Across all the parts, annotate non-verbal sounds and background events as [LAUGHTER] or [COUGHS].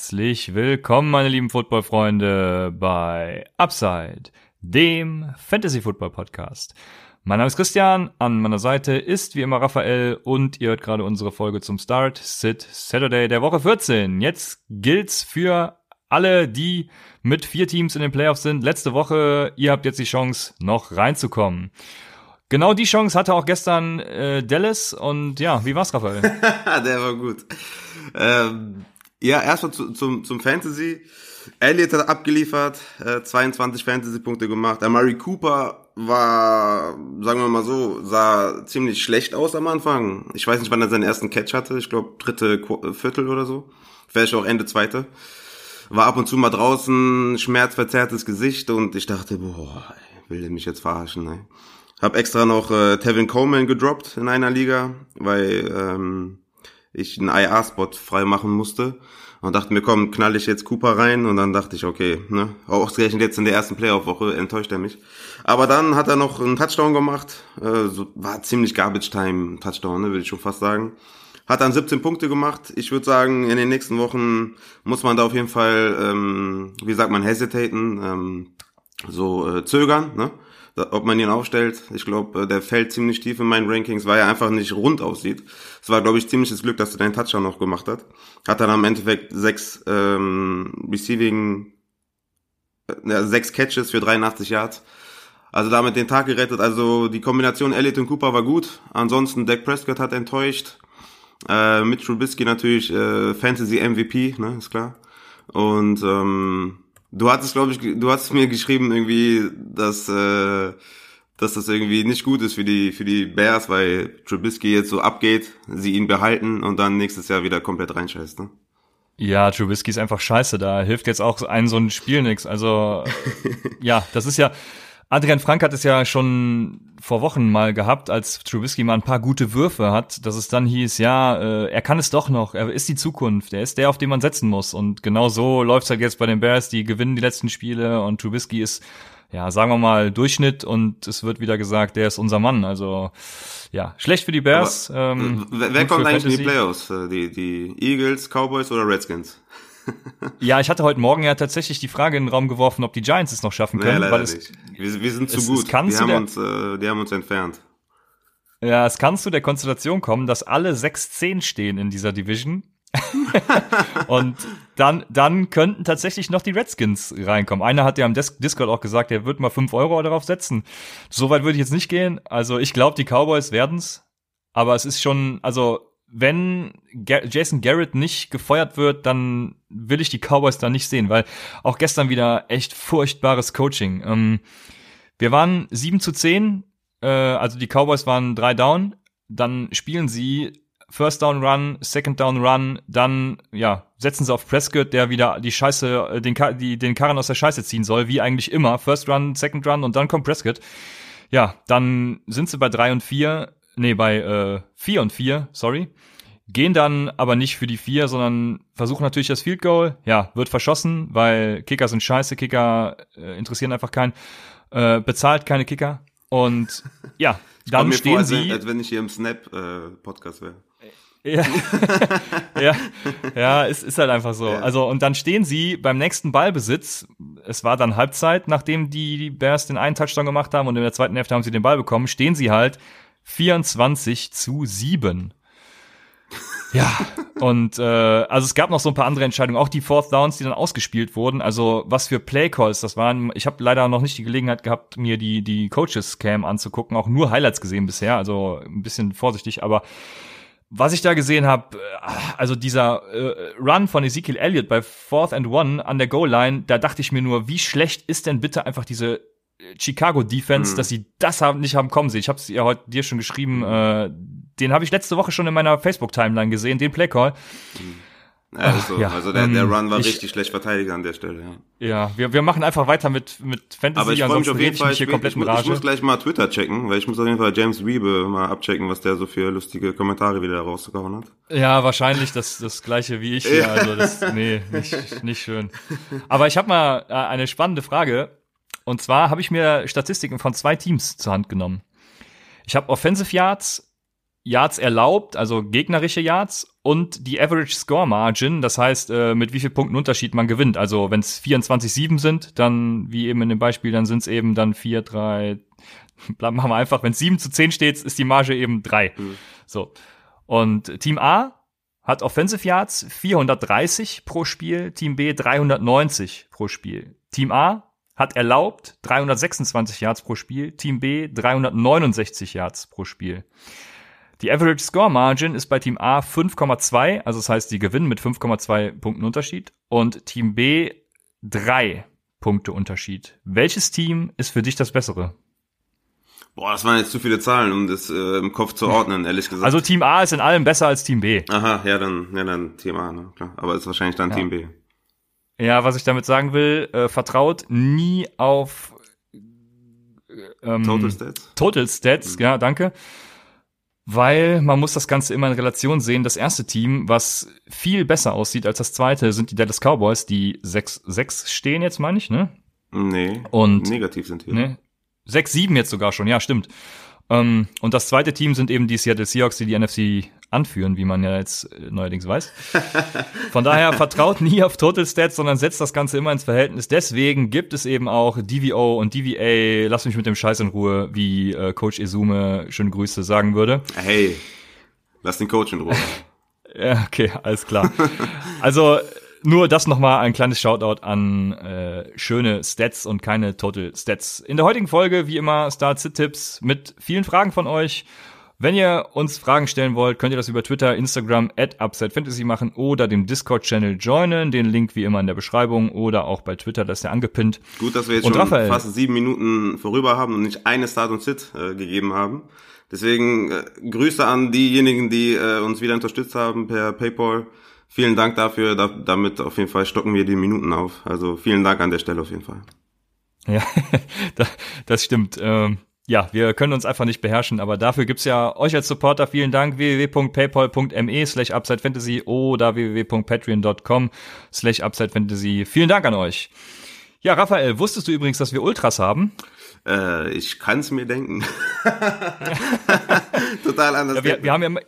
Herzlich willkommen, meine lieben Football-Freunde, bei Upside, dem Fantasy-Football-Podcast. Mein Name ist Christian, an meiner Seite ist wie immer Raphael und ihr hört gerade unsere Folge zum Start Sit Saturday der Woche 14. Jetzt gilt's für alle, die mit vier Teams in den Playoffs sind. Letzte Woche, ihr habt jetzt die Chance, noch reinzukommen. Genau die Chance hatte auch gestern äh, Dallas und ja, wie war's, Raphael? [LAUGHS] Der war gut. Ähm, ja, erstmal zu, zum, zum Fantasy. Elliott hat abgeliefert, äh, 22 Fantasy-Punkte gemacht. Amari Cooper war, sagen wir mal so, sah ziemlich schlecht aus am Anfang. Ich weiß nicht, wann er seinen ersten Catch hatte. Ich glaube, dritte Qu Viertel oder so. Vielleicht auch Ende zweite. War ab und zu mal draußen, schmerzverzerrtes Gesicht und ich dachte, boah, will der mich jetzt verarschen, ne? Hab extra noch äh, Tevin Coleman gedroppt in einer Liga, weil ähm, ich einen IA-Spot frei machen musste. Und dachte mir, komm, knall ich jetzt Cooper rein. Und dann dachte ich, okay, ne, ausgerechnet jetzt in der ersten Playoff-Woche enttäuscht er mich. Aber dann hat er noch einen Touchdown gemacht. Äh, so, war ziemlich Garbage-Time-Touchdown, ne, würde ich schon fast sagen. Hat dann 17 Punkte gemacht. Ich würde sagen, in den nächsten Wochen muss man da auf jeden Fall, ähm, wie sagt man, hesitaten, ähm, so äh, zögern, ne? Ob man ihn aufstellt. Ich glaube, äh, der fällt ziemlich tief in meinen Rankings, weil er einfach nicht rund aussieht. Es war, glaube ich, ziemliches Glück, dass er den Touchdown noch gemacht hat. Hat dann am Endeffekt sechs ähm, Receiving, äh, sechs Catches für 83 Yards. Also damit den Tag gerettet. Also die Kombination Elliott und Cooper war gut. Ansonsten Dak Prescott hat enttäuscht. Äh, mit Trubisky natürlich äh, Fantasy MVP, ne, ist klar. Und ähm, Du hattest, glaube ich, du hast mir geschrieben irgendwie, dass, äh, dass das irgendwie nicht gut ist für die, für die Bears, weil Trubisky jetzt so abgeht, sie ihn behalten und dann nächstes Jahr wieder komplett reinscheißt, ne? Ja, Trubisky ist einfach scheiße. Da hilft jetzt auch ein so ein Spiel nix. Also, [LAUGHS] ja, das ist ja, Adrian Frank hat es ja schon vor Wochen mal gehabt, als Trubisky mal ein paar gute Würfe hat, dass es dann hieß, ja, äh, er kann es doch noch, er ist die Zukunft, er ist der, auf den man setzen muss. Und genau so läuft's halt jetzt bei den Bears, die gewinnen die letzten Spiele und Trubisky ist, ja, sagen wir mal, Durchschnitt und es wird wieder gesagt, der ist unser Mann. Also ja, schlecht für die Bears. Aber, ähm, wer kommt eigentlich Fantasy. in die Playoffs? Äh, die, die Eagles, Cowboys oder Redskins? Ja, ich hatte heute Morgen ja tatsächlich die Frage in den Raum geworfen, ob die Giants es noch schaffen können. Nee, weil es, nicht. Wir, wir sind zu es, gut. Es die, haben der, uns, äh, die haben uns entfernt. Ja, es kann zu der Konstellation kommen, dass alle 6-10 stehen in dieser Division. [LAUGHS] und dann, dann könnten tatsächlich noch die Redskins reinkommen. Einer hat ja am Discord auch gesagt, er wird mal 5 Euro darauf setzen. Soweit würde ich jetzt nicht gehen. Also ich glaube, die Cowboys werden's. Aber es ist schon, also wenn Jason Garrett nicht gefeuert wird, dann will ich die Cowboys da nicht sehen, weil auch gestern wieder echt furchtbares Coaching. Ähm, wir waren 7 zu 10, äh, also die Cowboys waren drei down, dann spielen sie First Down Run, Second Down Run, dann ja setzen sie auf Prescott, der wieder die Scheiße, äh, den, die, den Karren aus der Scheiße ziehen soll, wie eigentlich immer. First Run, Second Run und dann kommt Prescott. Ja, dann sind sie bei drei und vier nee, bei äh, 4 und 4, sorry. Gehen dann aber nicht für die 4, sondern versuchen natürlich das Field Goal. Ja, wird verschossen, weil Kicker sind scheiße, Kicker äh, interessieren einfach keinen. Äh, bezahlt keine Kicker. Und ja, [LAUGHS] dann stehen vor, sie. Als wenn ich hier im Snap-Podcast äh, wäre. Ja, [LAUGHS] ja, ja, ist, ist halt einfach so. Ja. Also, und dann stehen sie beim nächsten Ballbesitz. Es war dann Halbzeit, nachdem die Bears den einen Touchdown gemacht haben und in der zweiten Hälfte haben sie den Ball bekommen, stehen sie halt 24 zu 7. Ja, und äh, also es gab noch so ein paar andere Entscheidungen, auch die Fourth Downs, die dann ausgespielt wurden. Also was für Play Calls das waren. Ich habe leider noch nicht die Gelegenheit gehabt, mir die die Coaches Cam anzugucken, auch nur Highlights gesehen bisher, also ein bisschen vorsichtig, aber was ich da gesehen habe, äh, also dieser äh, Run von Ezekiel Elliott bei Fourth and One an der Goal Line, da dachte ich mir nur, wie schlecht ist denn bitte einfach diese Chicago Defense, mhm. dass sie das haben, nicht haben kommen sehen. Ich habe es ja heute dir schon geschrieben. Mhm. Äh, den habe ich letzte Woche schon in meiner Facebook Timeline gesehen, den Playcall. Mhm. Ja, also, ja, also der, der ähm, Run war ich, richtig schlecht verteidigt an der Stelle, ja. Ja, wir, wir machen einfach weiter mit, mit Fantasy, Aber ich freue mich auf jeden Fall, ich, ich, ich, ich, muss gleich mal Twitter checken, weil ich muss auf jeden Fall James Wiebe mal abchecken, was der so für lustige Kommentare wieder rausgehauen hat. Ja, wahrscheinlich das, das gleiche wie ich [LAUGHS] hier, also das, nee, nicht, nicht schön. Aber ich habe mal äh, eine spannende Frage, und zwar habe ich mir Statistiken von zwei Teams zur Hand genommen. Ich habe Offensive Yards, Yards erlaubt, also gegnerische Yards und die Average Score Margin, das heißt, äh, mit wie viel Punkten Unterschied man gewinnt. Also wenn es 24-7 sind, dann, wie eben in dem Beispiel, dann sind es eben dann 4, 3, machen wir einfach, wenn es 7 zu 10 steht, ist die Marge eben 3. Mhm. So. Und Team A hat Offensive Yards 430 pro Spiel, Team B 390 pro Spiel. Team A hat erlaubt 326 Yards pro Spiel, Team B 369 Yards pro Spiel. Die Average Score Margin ist bei Team A 5,2, also das heißt, die gewinnen mit 5,2 Punkten Unterschied und Team B 3 Punkte Unterschied. Welches Team ist für dich das bessere? Boah, das waren jetzt zu viele Zahlen, um das äh, im Kopf zu ordnen, ehrlich gesagt. Also Team A ist in allem besser als Team B. Aha, ja, dann, ja, dann Team A, ne? klar. Aber ist wahrscheinlich dann ja. Team B. Ja, was ich damit sagen will, äh, vertraut nie auf ähm, Total Stats. Total Stats, mhm. ja, danke. Weil man muss das Ganze immer in Relation sehen. Das erste Team, was viel besser aussieht als das zweite, sind die Dallas Cowboys, die 6-6 stehen jetzt, meine ich, ne? Nee. Und negativ sind die. Ne? 6-7 jetzt sogar schon, ja, stimmt. Ähm, und das zweite Team sind eben die Seattle Seahawks, die die NFC anführen, wie man ja jetzt äh, neuerdings weiß. Von daher vertraut nie auf Total Stats, sondern setzt das Ganze immer ins Verhältnis. Deswegen gibt es eben auch DVO und DVA, lass mich mit dem Scheiß in Ruhe, wie äh, Coach Izume schöne Grüße sagen würde. Hey, lass den Coach in Ruhe. [LAUGHS] ja, okay, alles klar. Also nur das nochmal ein kleines Shoutout an äh, schöne Stats und keine Total Stats. In der heutigen Folge, wie immer, Start-Sit-Tipps mit vielen Fragen von euch. Wenn ihr uns Fragen stellen wollt, könnt ihr das über Twitter, Instagram, at UpsideFantasy machen oder dem Discord-Channel joinen. Den Link wie immer in der Beschreibung oder auch bei Twitter, das ist ja angepinnt. Gut, dass wir jetzt und schon Raphael, fast sieben Minuten vorüber haben und nicht eine Start und Sit äh, gegeben haben. Deswegen äh, Grüße an diejenigen, die äh, uns wieder unterstützt haben per PayPal vielen Dank dafür. Da, damit auf jeden Fall stocken wir die Minuten auf. Also vielen Dank an der Stelle auf jeden Fall. Ja, [LAUGHS] das stimmt. Ähm, ja, wir können uns einfach nicht beherrschen, aber dafür gibt's ja euch als Supporter vielen Dank www.paypal.me slash UpsideFantasy oder www.patreon.com slash UpsideFantasy. Vielen Dank an euch. Ja, Raphael, wusstest du übrigens, dass wir Ultras haben? Äh, ich kann's mir denken. [LAUGHS] Total anders. Ja, wir, wir haben ja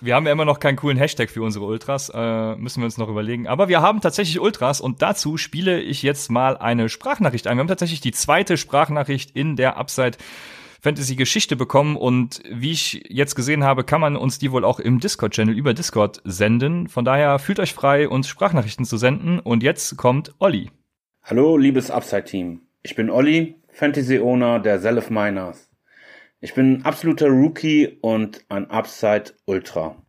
wir haben ja immer noch keinen coolen Hashtag für unsere Ultras, äh, müssen wir uns noch überlegen. Aber wir haben tatsächlich Ultras und dazu spiele ich jetzt mal eine Sprachnachricht ein. Wir haben tatsächlich die zweite Sprachnachricht in der Upside Fantasy Geschichte bekommen und wie ich jetzt gesehen habe, kann man uns die wohl auch im Discord Channel über Discord senden. Von daher fühlt euch frei, uns Sprachnachrichten zu senden und jetzt kommt Olli. Hallo, liebes Upside Team. Ich bin Olli, Fantasy Owner der Self Miners. Ich bin absoluter Rookie und ein Upside Ultra.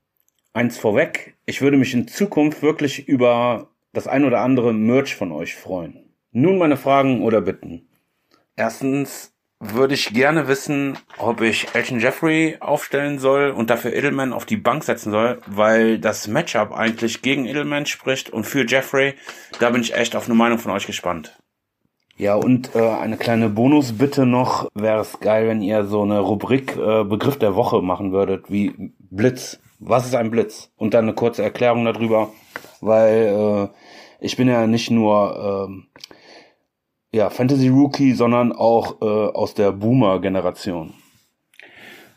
Eins vorweg, ich würde mich in Zukunft wirklich über das ein oder andere Merch von euch freuen. Nun meine Fragen oder Bitten. Erstens würde ich gerne wissen, ob ich Elton Jeffrey aufstellen soll und dafür Edelman auf die Bank setzen soll, weil das Matchup eigentlich gegen Edelman spricht und für Jeffrey, da bin ich echt auf eine Meinung von euch gespannt. Ja, und äh, eine kleine Bonusbitte noch, wäre es geil, wenn ihr so eine Rubrik äh, Begriff der Woche machen würdet, wie Blitz. Was ist ein Blitz? Und dann eine kurze Erklärung darüber, weil äh, ich bin ja nicht nur äh, ja, Fantasy Rookie, sondern auch äh, aus der Boomer-Generation.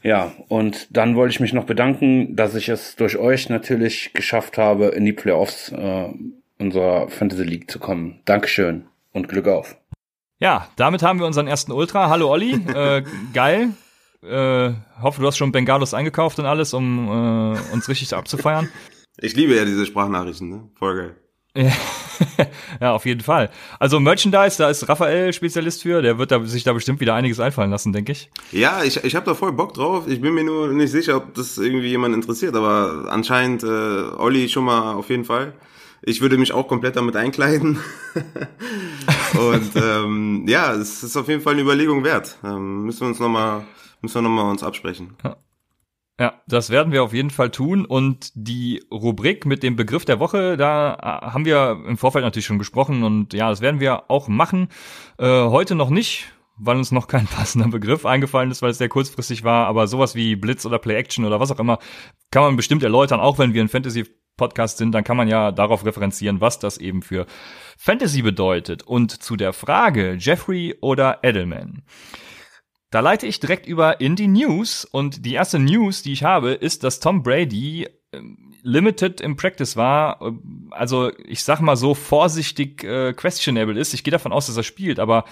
Ja, und dann wollte ich mich noch bedanken, dass ich es durch euch natürlich geschafft habe, in die Playoffs äh, unserer Fantasy League zu kommen. Dankeschön und Glück auf. Ja, damit haben wir unseren ersten Ultra. Hallo Olli, [LAUGHS] äh, geil. Äh, hoffe, du hast schon Bengalos eingekauft und alles, um äh, uns richtig abzufeiern. Ich liebe ja diese Sprachnachrichten, ne? Voll geil. [LAUGHS] ja, auf jeden Fall. Also Merchandise, da ist Raphael Spezialist für, der wird da, sich da bestimmt wieder einiges einfallen lassen, denke ich. Ja, ich, ich habe da voll Bock drauf. Ich bin mir nur nicht sicher, ob das irgendwie jemand interessiert, aber anscheinend äh, Olli schon mal auf jeden Fall. Ich würde mich auch komplett damit einkleiden. [LAUGHS] und ähm, ja, es ist auf jeden Fall eine Überlegung wert. Ähm, müssen wir uns nochmal müssen wir noch mal uns absprechen. Ja. Ja, das werden wir auf jeden Fall tun. Und die Rubrik mit dem Begriff der Woche, da äh, haben wir im Vorfeld natürlich schon gesprochen. Und ja, das werden wir auch machen. Äh, heute noch nicht, weil uns noch kein [LAUGHS] passender Begriff eingefallen ist, weil es sehr kurzfristig war. Aber sowas wie Blitz oder Play Action oder was auch immer, kann man bestimmt erläutern, auch wenn wir ein Fantasy Podcast sind, dann kann man ja darauf referenzieren, was das eben für Fantasy bedeutet. Und zu der Frage Jeffrey oder Edelman. Da leite ich direkt über in die News und die erste News, die ich habe, ist, dass Tom Brady limited im Practice war, also ich sag mal so vorsichtig äh, questionable ist. Ich gehe davon aus, dass er spielt, aber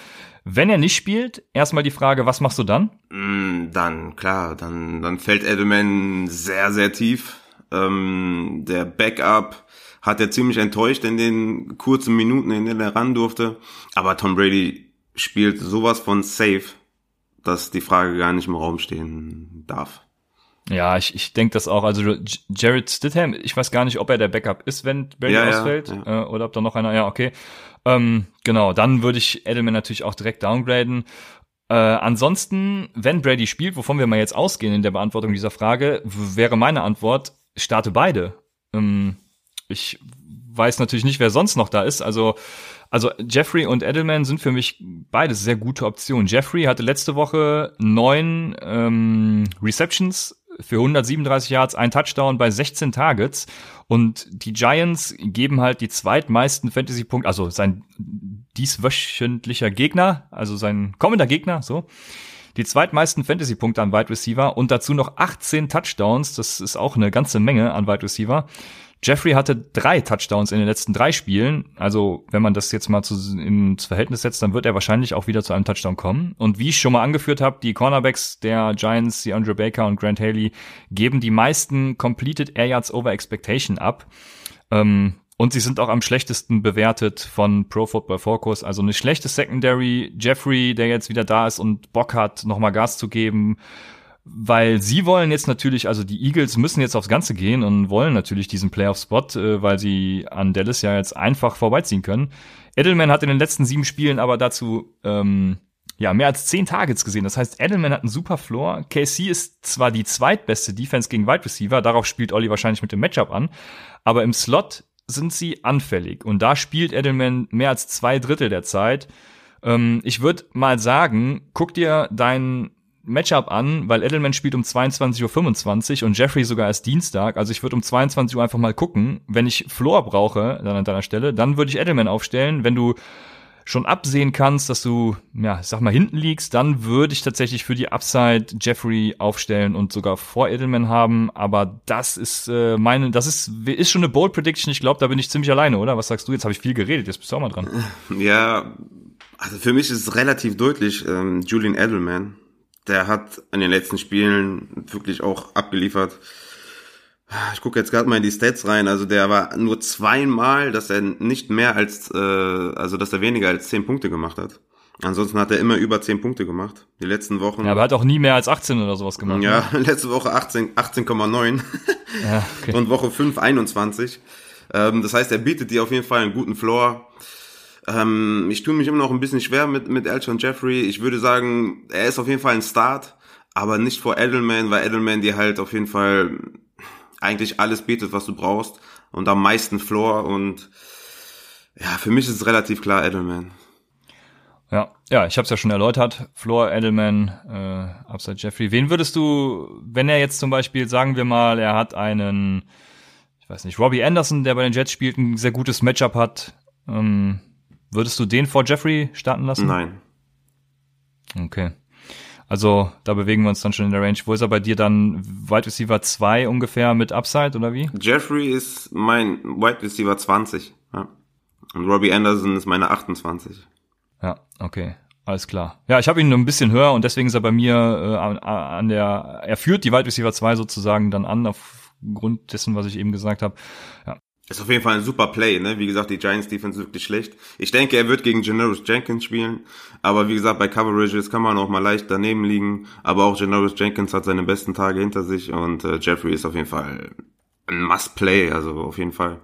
wenn er nicht spielt, erstmal die Frage, was machst du dann? Mm, dann, klar, dann, dann fällt Edelman sehr, sehr tief. Ähm, der Backup hat er ziemlich enttäuscht in den kurzen Minuten, in denen er ran durfte. Aber Tom Brady spielt sowas von safe, dass die Frage gar nicht im Raum stehen darf. Ja, ich, ich denke das auch. Also Jared Stidham, ich weiß gar nicht, ob er der Backup ist, wenn Brady ja, ausfällt, ja, ja. Äh, oder ob da noch einer. Ja, okay. Ähm, genau, dann würde ich Edelman natürlich auch direkt downgraden. Äh, ansonsten, wenn Brady spielt, wovon wir mal jetzt ausgehen in der Beantwortung dieser Frage, wäre meine Antwort, starte beide. Ähm, ich weiß natürlich nicht, wer sonst noch da ist. Also, also Jeffrey und Edelman sind für mich beides sehr gute Optionen. Jeffrey hatte letzte Woche neun ähm, Receptions für 137 Yards, ein Touchdown bei 16 Targets. Und die Giants geben halt die zweitmeisten Fantasy-Punkte, also sein dieswöchentlicher Gegner, also sein kommender Gegner, so. Die zweitmeisten Fantasy-Punkte an Wide Receiver und dazu noch 18 Touchdowns. Das ist auch eine ganze Menge an Wide Receiver. Jeffrey hatte drei Touchdowns in den letzten drei Spielen. Also, wenn man das jetzt mal zu, ins Verhältnis setzt, dann wird er wahrscheinlich auch wieder zu einem Touchdown kommen. Und wie ich schon mal angeführt habe, die Cornerbacks der Giants, die Andre Baker und Grant Haley, geben die meisten Completed Air Yards over Expectation ab. Ähm, und sie sind auch am schlechtesten bewertet von Pro Football Focus. Also eine schlechte Secondary. Jeffrey, der jetzt wieder da ist und Bock hat, nochmal Gas zu geben weil sie wollen jetzt natürlich, also die Eagles müssen jetzt aufs Ganze gehen und wollen natürlich diesen Playoff-Spot, äh, weil sie an Dallas ja jetzt einfach vorbeiziehen können. Edelman hat in den letzten sieben Spielen aber dazu ähm, ja mehr als zehn Targets gesehen. Das heißt, Edelman hat einen super Floor. KC ist zwar die zweitbeste Defense gegen Wide Receiver, darauf spielt Olli wahrscheinlich mit dem Matchup an, aber im Slot sind sie anfällig und da spielt Edelman mehr als zwei Drittel der Zeit. Ähm, ich würde mal sagen, guck dir deinen Matchup an, weil Edelman spielt um 22.25 Uhr und Jeffrey sogar erst Dienstag. Also ich würde um 22 Uhr einfach mal gucken. Wenn ich Floor brauche, dann an deiner Stelle, dann würde ich Edelman aufstellen. Wenn du schon absehen kannst, dass du, ja, sag mal, hinten liegst, dann würde ich tatsächlich für die Upside Jeffrey aufstellen und sogar vor Edelman haben. Aber das ist äh, meine, das ist, ist schon eine Bold Prediction. Ich glaube, da bin ich ziemlich alleine, oder? Was sagst du? Jetzt habe ich viel geredet, jetzt bist du auch mal dran. Ja, also für mich ist es relativ deutlich, ähm, Julian Edelman der hat in den letzten Spielen wirklich auch abgeliefert. Ich gucke jetzt gerade mal in die Stats rein. Also der war nur zweimal, dass er nicht mehr als, äh, also dass er weniger als zehn Punkte gemacht hat. Ansonsten hat er immer über zehn Punkte gemacht. Die letzten Wochen. Ja, aber er hat auch nie mehr als 18 oder sowas gemacht. Ja, ne? [LAUGHS] letzte Woche 18, 18,9. ja, okay. Und Woche 5, 21. Ähm, das heißt, er bietet dir auf jeden Fall einen guten Floor. Ähm, ich tue mich immer noch ein bisschen schwer mit, mit Elton Jeffrey. Ich würde sagen, er ist auf jeden Fall ein Start, aber nicht vor Edelman, weil Edelman dir halt auf jeden Fall eigentlich alles bietet, was du brauchst und am meisten Floor und ja, für mich ist es relativ klar Edelman. Ja, ja, ich habe es ja schon erläutert. Floor, Edelman, äh, Upside Jeffrey. Wen würdest du, wenn er jetzt zum Beispiel, sagen wir mal, er hat einen, ich weiß nicht, Robbie Anderson, der bei den Jets spielt, ein sehr gutes Matchup hat. Ähm, Würdest du den vor Jeffrey starten lassen? Nein. Okay. Also da bewegen wir uns dann schon in der Range. Wo ist er bei dir dann Wide Receiver 2 ungefähr mit Upside oder wie? Jeffrey ist mein Wide Receiver 20. Ja. Und Robbie Anderson ist meine 28. Ja, okay. Alles klar. Ja, ich habe ihn nur ein bisschen höher und deswegen ist er bei mir äh, an, an der, er führt die Wide Receiver 2 sozusagen dann an, aufgrund dessen, was ich eben gesagt habe. Ja, ist auf jeden Fall ein super Play, ne? Wie gesagt, die Giants Defense ist wirklich schlecht. Ich denke, er wird gegen Janoris Jenkins spielen. Aber wie gesagt, bei Coverages kann man auch mal leicht daneben liegen. Aber auch Janoris Jenkins hat seine besten Tage hinter sich und äh, Jeffrey ist auf jeden Fall ein Must-Play, also auf jeden Fall.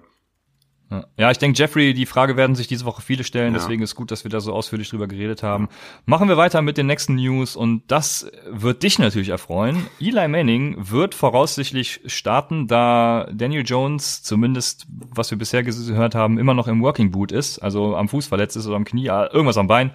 Ja, ich denke, Jeffrey, die Frage werden sich diese Woche viele stellen, ja. deswegen ist gut, dass wir da so ausführlich drüber geredet haben. Machen wir weiter mit den nächsten News und das wird dich natürlich erfreuen. Eli Manning wird voraussichtlich starten, da Daniel Jones, zumindest was wir bisher gehört haben, immer noch im Working Boot ist, also am Fuß verletzt ist oder am Knie, irgendwas am Bein.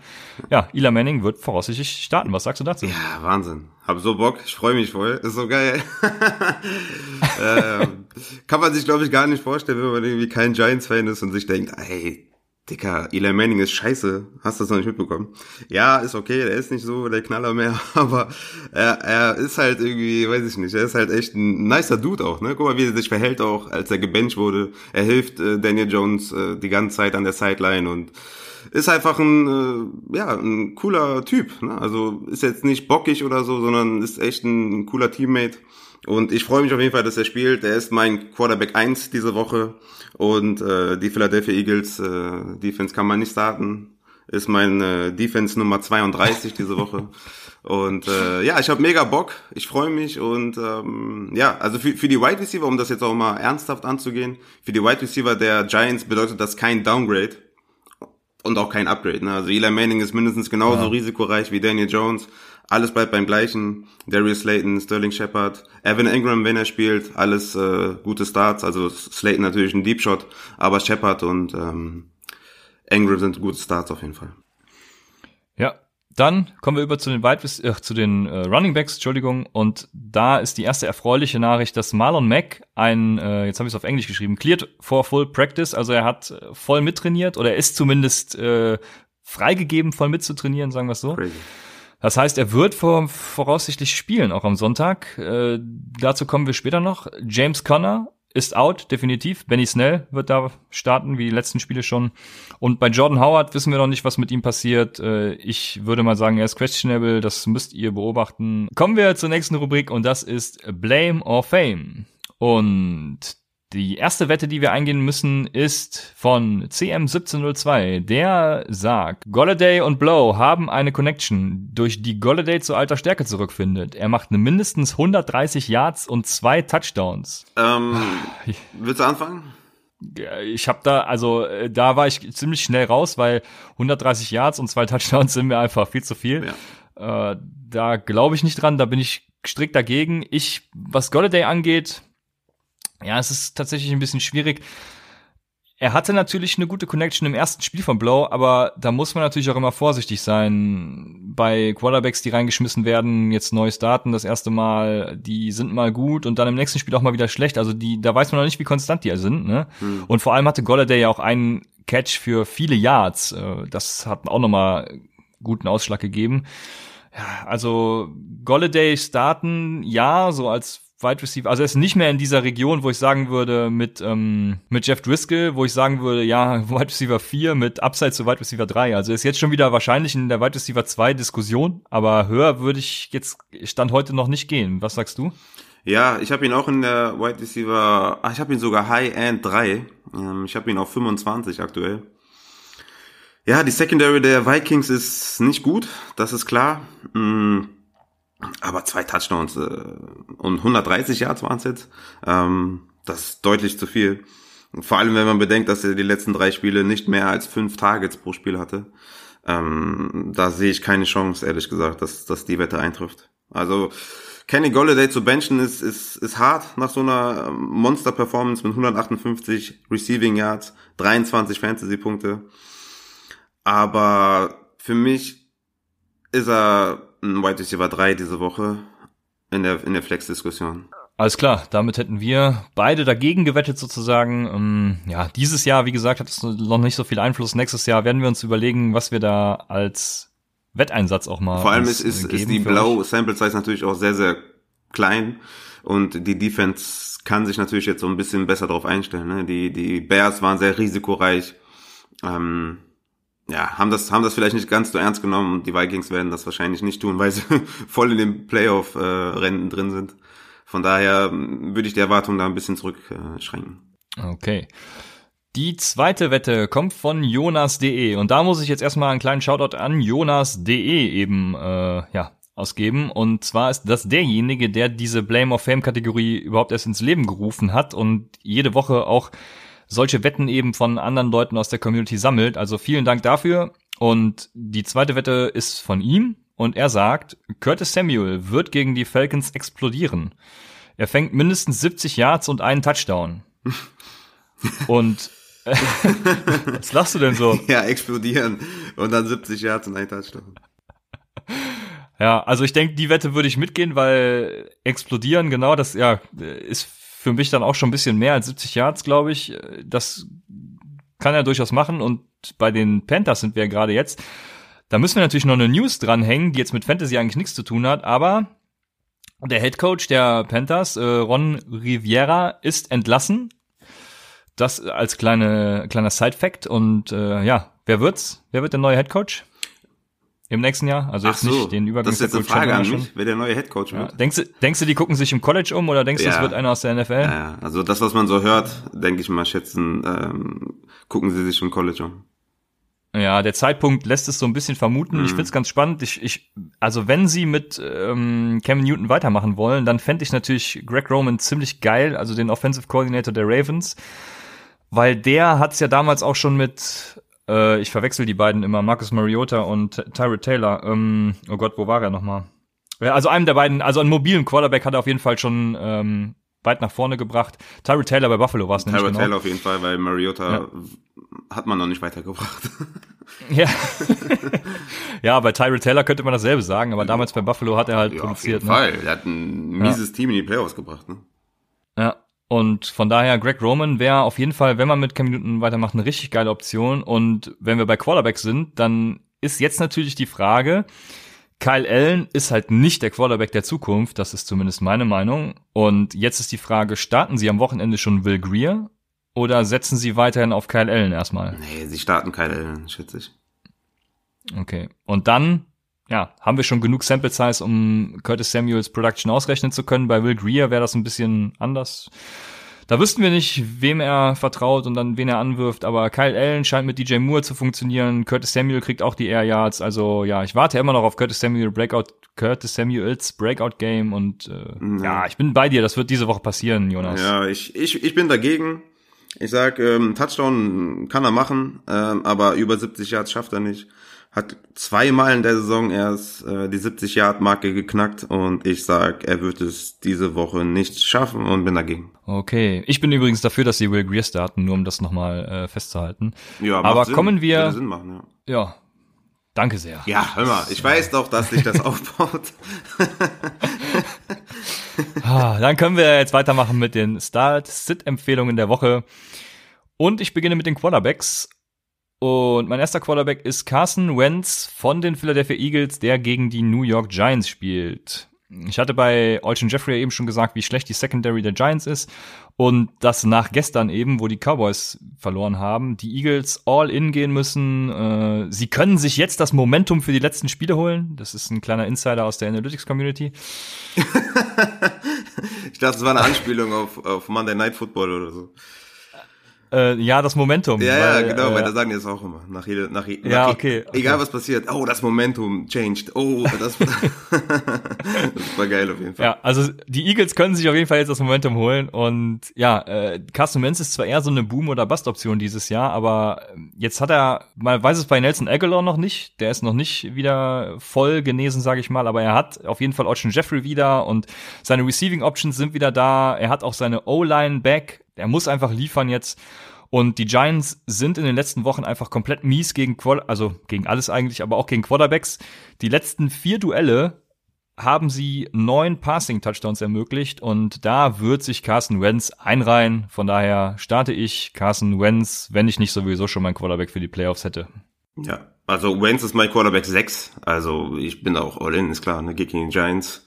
Ja, Eli Manning wird voraussichtlich starten. Was sagst du dazu? Ja, Wahnsinn. Hab so Bock, ich freue mich voll, ist so geil. [LAUGHS] ähm, kann man sich, glaube ich, gar nicht vorstellen, wenn man irgendwie kein Giants-Fan ist und sich denkt, ey, Dicker, Eli Manning ist scheiße. Hast du das noch nicht mitbekommen? Ja, ist okay, der ist nicht so der Knaller mehr, [LAUGHS] aber er, er ist halt irgendwie, weiß ich nicht, er ist halt echt ein nicer Dude auch, ne? Guck mal, wie er sich verhält auch, als er gebencht wurde. Er hilft äh, Daniel Jones äh, die ganze Zeit an der Sideline und ist einfach ein, äh, ja, ein cooler Typ, ne? Also ist jetzt nicht bockig oder so, sondern ist echt ein, ein cooler Teammate. Und ich freue mich auf jeden Fall, dass er spielt. Er ist mein Quarterback 1 diese Woche. Und äh, die Philadelphia Eagles äh, Defense kann man nicht starten. Ist mein äh, Defense Nummer 32 diese Woche. [LAUGHS] Und äh, ja, ich habe mega Bock. Ich freue mich. Und ähm, ja, also für, für die Wide Receiver, um das jetzt auch mal ernsthaft anzugehen, für die Wide Receiver der Giants bedeutet das kein Downgrade und auch kein Upgrade. Ne? Also Eli Manning ist mindestens genauso ja. risikoreich wie Daniel Jones. Alles bleibt beim gleichen. Darius Slayton, Sterling Shepard, Evan Ingram, wenn er spielt, alles äh, gute Starts. Also Slayton natürlich ein Deep Shot, aber Shepard und ähm, Ingram sind gute Starts auf jeden Fall. Ja, dann kommen wir über zu den Wide äh, zu den äh, Running Backs, Entschuldigung, und da ist die erste erfreuliche Nachricht, dass Marlon Mack ein, äh, jetzt habe ich es auf Englisch geschrieben, cleared for full practice, also er hat äh, voll mittrainiert oder er ist zumindest äh, freigegeben, voll mitzutrainieren, sagen wir es so. Crazy. Das heißt, er wird vor, voraussichtlich spielen, auch am Sonntag. Äh, dazu kommen wir später noch. James Conner ist out, definitiv. Benny Snell wird da starten, wie die letzten Spiele schon. Und bei Jordan Howard wissen wir noch nicht, was mit ihm passiert. Äh, ich würde mal sagen, er ist questionable. Das müsst ihr beobachten. Kommen wir zur nächsten Rubrik und das ist Blame or Fame. Und die erste Wette, die wir eingehen müssen, ist von CM1702. Der sagt, Golladay und Blow haben eine Connection, durch die Golladay zu alter Stärke zurückfindet. Er macht mindestens 130 Yards und zwei Touchdowns. Ähm, [SIGHS] willst du anfangen? Ich habe da, also äh, da war ich ziemlich schnell raus, weil 130 Yards und zwei Touchdowns [LAUGHS] sind mir einfach viel zu viel. Ja. Äh, da glaube ich nicht dran, da bin ich strikt dagegen. Ich, was Golladay angeht, ja, es ist tatsächlich ein bisschen schwierig. Er hatte natürlich eine gute Connection im ersten Spiel von Blow, aber da muss man natürlich auch immer vorsichtig sein. Bei Quarterbacks, die reingeschmissen werden, jetzt neu starten, das erste Mal, die sind mal gut und dann im nächsten Spiel auch mal wieder schlecht. Also die, da weiß man noch nicht, wie konstant die sind. Ne? Hm. Und vor allem hatte Golladay ja auch einen Catch für viele Yards. Äh, das hat auch nochmal guten Ausschlag gegeben. Ja, also Golladay starten, ja, so als Wide Receiver, also er ist nicht mehr in dieser Region, wo ich sagen würde, mit, ähm, mit Jeff Driscoll, wo ich sagen würde, ja, [LAUGHS] Wide Receiver 4 mit Upside zu Wide Receiver 3. Also ist jetzt schon wieder wahrscheinlich in der Wide Receiver 2 Diskussion, aber höher würde ich jetzt Stand heute noch nicht gehen. Was sagst du? Ja, ich habe ihn auch in der Wide Receiver, ach, ich habe ihn sogar High End 3. Ähm, ich habe ihn auf 25 aktuell. Ja, die Secondary der Vikings ist nicht gut, das ist klar. Mhm aber zwei Touchdowns äh, und 130 Yards waren es jetzt. Ähm, das ist deutlich zu viel. Vor allem, wenn man bedenkt, dass er die letzten drei Spiele nicht mehr als fünf Targets pro Spiel hatte. Ähm, da sehe ich keine Chance, ehrlich gesagt, dass, dass die Wette eintrifft. Also Kenny Golladay zu benchen ist, ist, ist hart nach so einer ähm, Monster-Performance mit 158 Receiving Yards, 23 Fantasy-Punkte. Aber für mich ist er ein White Receiver 3 diese Woche in der, in der Flex-Diskussion. Alles klar, damit hätten wir beide dagegen gewettet sozusagen. Ähm, ja, dieses Jahr, wie gesagt, hat es noch nicht so viel Einfluss. Nächstes Jahr werden wir uns überlegen, was wir da als Wetteinsatz auch mal. Vor allem ist, ist, ist die Blau Sample Size natürlich auch sehr, sehr klein und die Defense kann sich natürlich jetzt so ein bisschen besser darauf einstellen. Ne? Die, die Bears waren sehr risikoreich. Ähm, ja, haben das, haben das vielleicht nicht ganz so ernst genommen und die Vikings werden das wahrscheinlich nicht tun, [LAUGHS] weil sie voll in dem Playoff-Rennen drin sind. Von daher ähm, würde ich die Erwartung da ein bisschen zurückschränken. Okay. Die zweite Wette kommt von Jonas.de und da muss ich jetzt erstmal einen kleinen Shoutout an Jonas.de eben äh, ja, ausgeben. Und zwar ist das derjenige, der diese Blame of Fame Kategorie überhaupt erst ins Leben gerufen hat und jede Woche auch solche Wetten eben von anderen Leuten aus der Community sammelt. Also vielen Dank dafür. Und die zweite Wette ist von ihm und er sagt, Curtis Samuel wird gegen die Falcons explodieren. Er fängt mindestens 70 Yards und einen Touchdown. [LAUGHS] und [LAUGHS] was lachst du denn so? Ja, explodieren und dann 70 Yards und ein Touchdown. Ja, also ich denke, die Wette würde ich mitgehen, weil explodieren, genau, das ja ist für mich dann auch schon ein bisschen mehr als 70 Yards, glaube ich. Das kann er durchaus machen. Und bei den Panthers sind wir ja gerade jetzt. Da müssen wir natürlich noch eine News dranhängen, die jetzt mit Fantasy eigentlich nichts zu tun hat, aber der Head Coach der Panthers, äh, Ron Riviera, ist entlassen. Das als kleine, kleiner Side-Fact. Und äh, ja, wer wird's? Wer wird der neue Head Coach? Im nächsten Jahr? Also jetzt so, nicht den Übergang. Das ist jetzt eine Frage an mich, wer der neue Headcoach Ja. wird. Denkst, du, denkst du, die gucken sich im College um oder denkst du, es Ja. wird einer aus der NFL? Ja, also das, was man so hört, denke ich mal, schätzen, ähm, gucken sie sich im College um. Ja, der Zeitpunkt lässt es so ein bisschen vermuten. Mhm. Ich find's ganz spannend. Ich, ich, also wenn sie mit ähm, Cam Newton weitermachen wollen, dann fände ich natürlich Greg Roman ziemlich geil, also den Offensive Coordinator der Ravens, weil der hat's ja damals auch schon mit, äh, ich verwechsel die beiden immer, Marcus Mariota und Tyrod Taylor. Ähm, oh Gott, wo war er nochmal? Ja, also einem der beiden, also einen mobilen Quarterback hat er auf jeden Fall schon ähm, weit nach vorne gebracht. Tyrod Taylor bei Buffalo war's nämlich Tyler genau. Taylor auf jeden Fall, weil Mariota Ja. hat man noch nicht weitergebracht. [LAUGHS] Ja. [LAUGHS] ja, bei Tyrell Taylor könnte man dasselbe sagen, aber damals bei Buffalo hat er halt ja, auf produziert. jeden Ne? Fall. Er hat ein mieses Team in die Playoffs gebracht. Ne? Ja. Und von daher, Greg Roman wäre auf jeden Fall, wenn man mit Cam Newton weitermacht, eine richtig geile Option. Und wenn wir bei Quarterback sind, dann ist jetzt natürlich die Frage, Kyle Allen ist halt nicht der Quarterback der Zukunft, das ist zumindest meine Meinung. Und jetzt ist die Frage, starten Sie am Wochenende schon Will Greer oder setzen Sie weiterhin auf Kyle Allen erstmal? Nee, sie starten keine Allen, schätze ich. Okay. Und dann, ja, haben wir schon genug Sample Size, um Curtis Samuels Production ausrechnen zu können. Bei Will Greer wäre das ein bisschen anders. Da wüssten wir nicht, wem er vertraut und dann wen er anwirft, aber Kyle Allen scheint mit DJ Moore zu funktionieren. Curtis Samuel kriegt auch die Air Yards. Also ja, ich warte immer noch auf Curtis Samuel Breakout, Curtis Samuels Breakout Game und äh, Mhm. ja, ich bin bei dir. Das wird diese Woche passieren, Jonas. Ja, ich, ich, ich bin dagegen. Ich sag, ähm, Touchdown kann er machen, ähm, aber über 70 Yards schafft er nicht. Hat zweimal in der Saison erst äh, die 70 Yard Marke geknackt und ich sag, er wird es diese Woche nicht schaffen und bin dagegen. Okay. Ich bin übrigens dafür, dass sie Will Greer starten, nur um das nochmal äh, festzuhalten. Ja, Aber Sinn. kommen wir- Würde Sinn machen, ja. Ja. Danke sehr. Ja, hör mal, ich weiß doch, dass dich das [LAUGHS] aufbaut. [LAUGHS] Ah, dann können wir jetzt weitermachen mit den Start-Sit-Empfehlungen der Woche. Und ich beginne mit den Quarterbacks. Und mein erster Quarterback ist Carson Wentz von den Philadelphia Eagles, der gegen die New York Giants spielt. Ich hatte bei Olsen Jeffrey eben schon gesagt, wie schlecht die Secondary der Giants ist. Und das nach gestern eben, wo die Cowboys verloren haben, die Eagles all in gehen müssen. Äh, sie können sich jetzt das Momentum für die letzten Spiele holen. Das ist ein kleiner Insider aus der Analytics Community. [LAUGHS] Ich dachte, es war eine Anspielung auf, auf Monday Night Football oder so. Äh, ja, das Momentum. Ja, weil, ja, genau, äh, weil da sagen die das auch immer. Nach jeder, nach, je- Ja, nach okay, okay. Egal was passiert. Oh, das Momentum changed. Oh, das, [LAUGHS] das war geil auf jeden Fall. Ja, also die Eagles können sich auf jeden Fall jetzt das Momentum holen und ja, äh, Carson Wentz ist zwar eher so eine Boom- oder Bust-Option dieses Jahr, aber ähm, jetzt hat er, man weiß es bei Nelson Aguilar noch nicht, der ist noch nicht wieder voll genesen, sage ich mal, aber er hat auf jeden Fall Ocean Jeffrey wieder und seine Receiving Options sind wieder da, er hat auch seine O-Line back, er muss einfach liefern jetzt und die Giants sind in den letzten Wochen einfach komplett mies gegen Qual also gegen alles eigentlich, aber auch gegen Quarterbacks. Die letzten vier Duelle haben sie neun Passing-Touchdowns ermöglicht und da wird sich Carson Wentz einreihen. Von daher starte ich Carson Wentz, wenn ich nicht sowieso schon meinen Quarterback für die Playoffs hätte. Ja, also Wentz ist mein Quarterback 6. Also ich bin auch all in, ist klar, ne, gegen die Giants.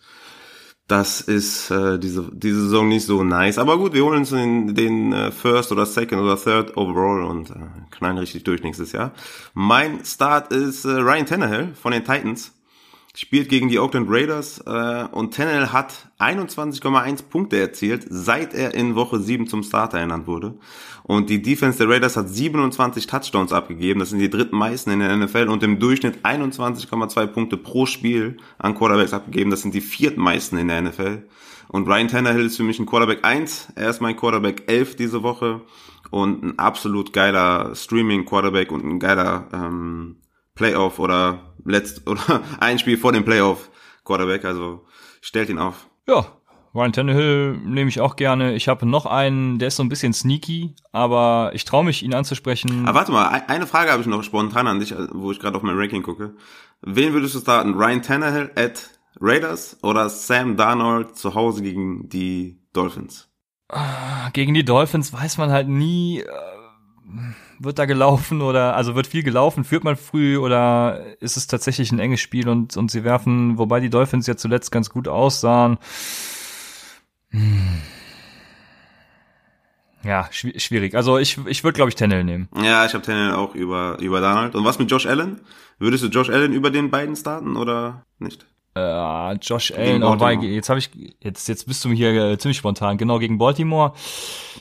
Das ist äh, diese, diese Saison nicht so nice. Aber gut, wir holen uns den, den äh, First oder Second oder Third Overall und äh, knallen richtig durch nächstes Jahr. Mein Start ist äh, Ryan Tannehill von den Titans. Spielt gegen die Oakland Raiders äh, und Tannehill hat 21,1 Punkte erzielt, seit er in Woche 7 zum Starter ernannt wurde. Und die Defense der Raiders hat 27 Touchdowns abgegeben. Das sind die drittmeisten in der NFL und im Durchschnitt 21,2 Punkte pro Spiel an Quarterbacks abgegeben. Das sind die viertmeisten in der NFL. Und Ryan Tannehill ist für mich ein Quarterback 1. Er ist mein Quarterback 11 diese Woche und ein absolut geiler Streaming-Quarterback und ein geiler ähm, Playoff oder letzt [LAUGHS] oder ein Spiel vor dem Playoff Quarterback. Also stellt ihn auf. Ja, Ryan Tannehill nehme ich auch gerne. Ich habe noch einen, der ist so ein bisschen sneaky, aber ich traue mich, ihn anzusprechen. Aber warte mal, ein- eine Frage habe ich noch spontan an dich, wo ich gerade auf mein Ranking gucke. Wen würdest du starten? Ryan Tannehill at Raiders oder Sam Darnold zu Hause gegen die Dolphins? Gegen die Dolphins weiß man halt nie. äh, wird da gelaufen oder also wird viel gelaufen, führt man früh oder ist es tatsächlich ein enges Spiel und, und sie werfen, wobei die Dolphins ja zuletzt ganz gut aussahen. Hm. Ja, schwierig. Also ich, ich würde, glaube ich, Tennell nehmen. Ja, ich habe Tennell auch über, über Donald. Und was mit Josh Allen? Würdest du Josh Allen über den beiden starten oder nicht? Äh, Josh Allen, oh, bei, jetzt habe ich, jetzt, jetzt bist du hier äh, ziemlich spontan. Genau, gegen Baltimore.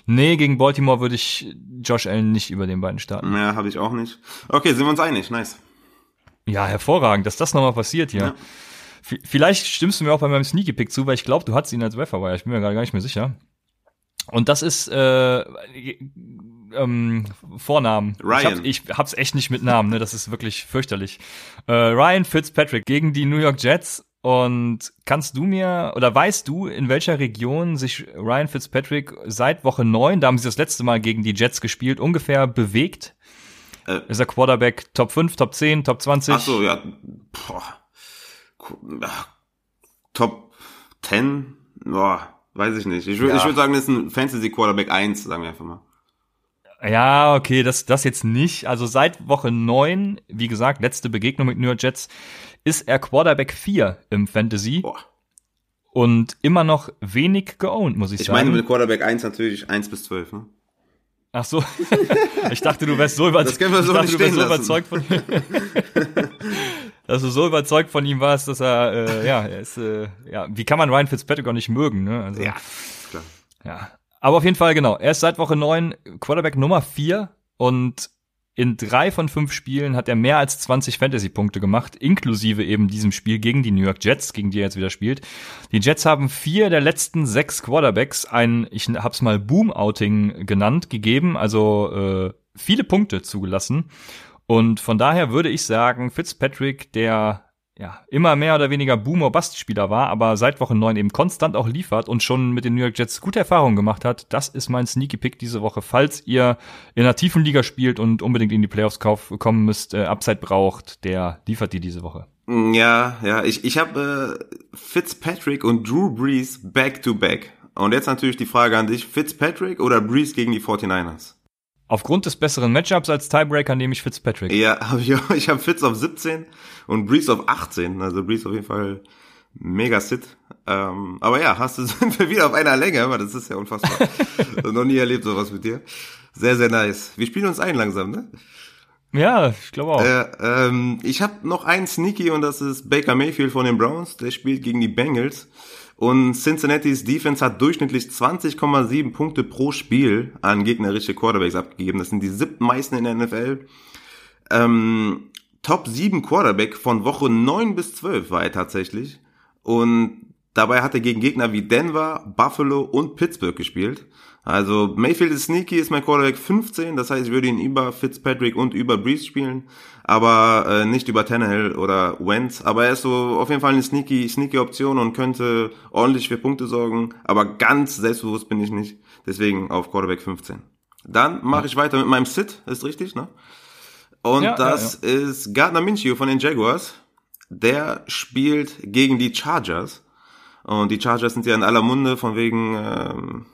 Nee, gegen Baltimore würde ich Josh Allen nicht über den beiden starten. Ja, habe ich auch nicht. Okay, sind wir uns einig, nice. Ja, hervorragend, dass das nochmal passiert hier. Ja. Vielleicht stimmst du mir auch bei meinem Sneaky Pick zu, weil ich glaube, du hattest ihn als Waiver Ich bin mir gar nicht mehr sicher. Und das ist äh, ähm, Vornamen. Ryan. Ich, hab, ich hab's echt nicht mit Namen, ne? Das ist wirklich fürchterlich. Äh, Ryan Fitzpatrick gegen die New York Jets. Und kannst du mir oder weißt du, in welcher Region sich Ryan Fitzpatrick seit Woche 9, da haben sie das letzte Mal gegen die Jets gespielt, ungefähr bewegt? Äh, ist er Quarterback Top 5, Top 10, Top 20? Ach so, ja. Boah. Top 10? Boah. Weiß ich nicht. Ich, ja. ich würde sagen, das ist ein Fantasy Quarterback 1, sagen wir einfach mal. Ja, okay, das, das jetzt nicht. Also seit Woche 9, wie gesagt, letzte Begegnung mit New York Jets, ist er Quarterback 4 im Fantasy. Boah. Und immer noch wenig geowned, muss ich, ich sagen. Ich meine mit Quarterback 1 natürlich 1 bis 12, ne? Ach so. [LAUGHS] ich dachte, du wärst so überzeugt. Das können wir so nicht stehen so überzeugt von [LAUGHS] dass du so überzeugt von ihm warst, dass er, äh, ja, er ist, äh, ja, wie kann man Ryan Fitzpatrick auch nicht mögen, ne? Also, ja, klar. Ja. Aber auf jeden Fall, genau. Er ist seit Woche 9 Quarterback Nummer 4 und in drei von fünf Spielen hat er mehr als 20 Fantasy-Punkte gemacht, inklusive eben diesem Spiel gegen die New York Jets, gegen die er jetzt wieder spielt. Die Jets haben vier der letzten sechs Quarterbacks ein, ich hab's mal Boom-Outing genannt, gegeben, also äh, viele Punkte zugelassen. Und von daher würde ich sagen, Fitzpatrick, der ja, immer mehr oder weniger Boomer-Bust-Spieler war, aber seit Woche 9 eben konstant auch liefert und schon mit den New York Jets gute Erfahrungen gemacht hat. Das ist mein Sneaky Pick diese Woche. Falls ihr in einer tiefen Liga spielt und unbedingt in die Playoffs kommen müsst, äh, Upside braucht, der liefert die diese Woche. Ja, ja, ich, ich habe äh, Fitzpatrick und Drew Brees back to back. Und jetzt natürlich die Frage an dich, Fitzpatrick oder Brees gegen die 49ers? Aufgrund des besseren Matchups als Tiebreaker nehme ich Fitzpatrick. Ja, [LAUGHS] hab ich auch. Ich habe Fitz auf 17 und Breeze auf 18. Also Breeze auf jeden Fall mega sit. Ähm, aber ja, hast du [LAUGHS] sind wir wieder auf einer Länge, aber das ist ja unfassbar. [LAUGHS] noch nie erlebt sowas mit dir. Sehr, sehr nice. Wir spielen uns ein langsam, ne? Ja, ich glaube auch. Äh, ähm, ich habe noch einen Sneaky und das ist Baker Mayfield von den Browns. Der spielt gegen die Bengals. Und Cincinnati's Defense hat durchschnittlich 20,7 Punkte pro Spiel an gegnerische Quarterbacks abgegeben. Das sind die siebten meisten in der NFL. Ähm, Top 7 Quarterback von Woche 9 bis 12 war er tatsächlich. Und dabei hat er gegen Gegner wie Denver, Buffalo und Pittsburgh gespielt. Also Mayfield ist sneaky, ist mein Quarterback 15, das heißt, ich würde ihn über Fitzpatrick und über Breeze spielen, aber äh, nicht über Tannehill oder Wentz. Aber er ist so auf jeden Fall eine sneaky, sneaky Option und könnte ordentlich für Punkte sorgen, aber ganz selbstbewusst bin ich nicht. Deswegen auf Quarterback 15. Dann mache ich weiter mit meinem Sit, ist richtig, ne? Und ja, das ja, ja. ist Gardner Minshew von den Jaguars. Der spielt gegen die Chargers. Und die Chargers sind ja in aller Munde von wegen, ähm,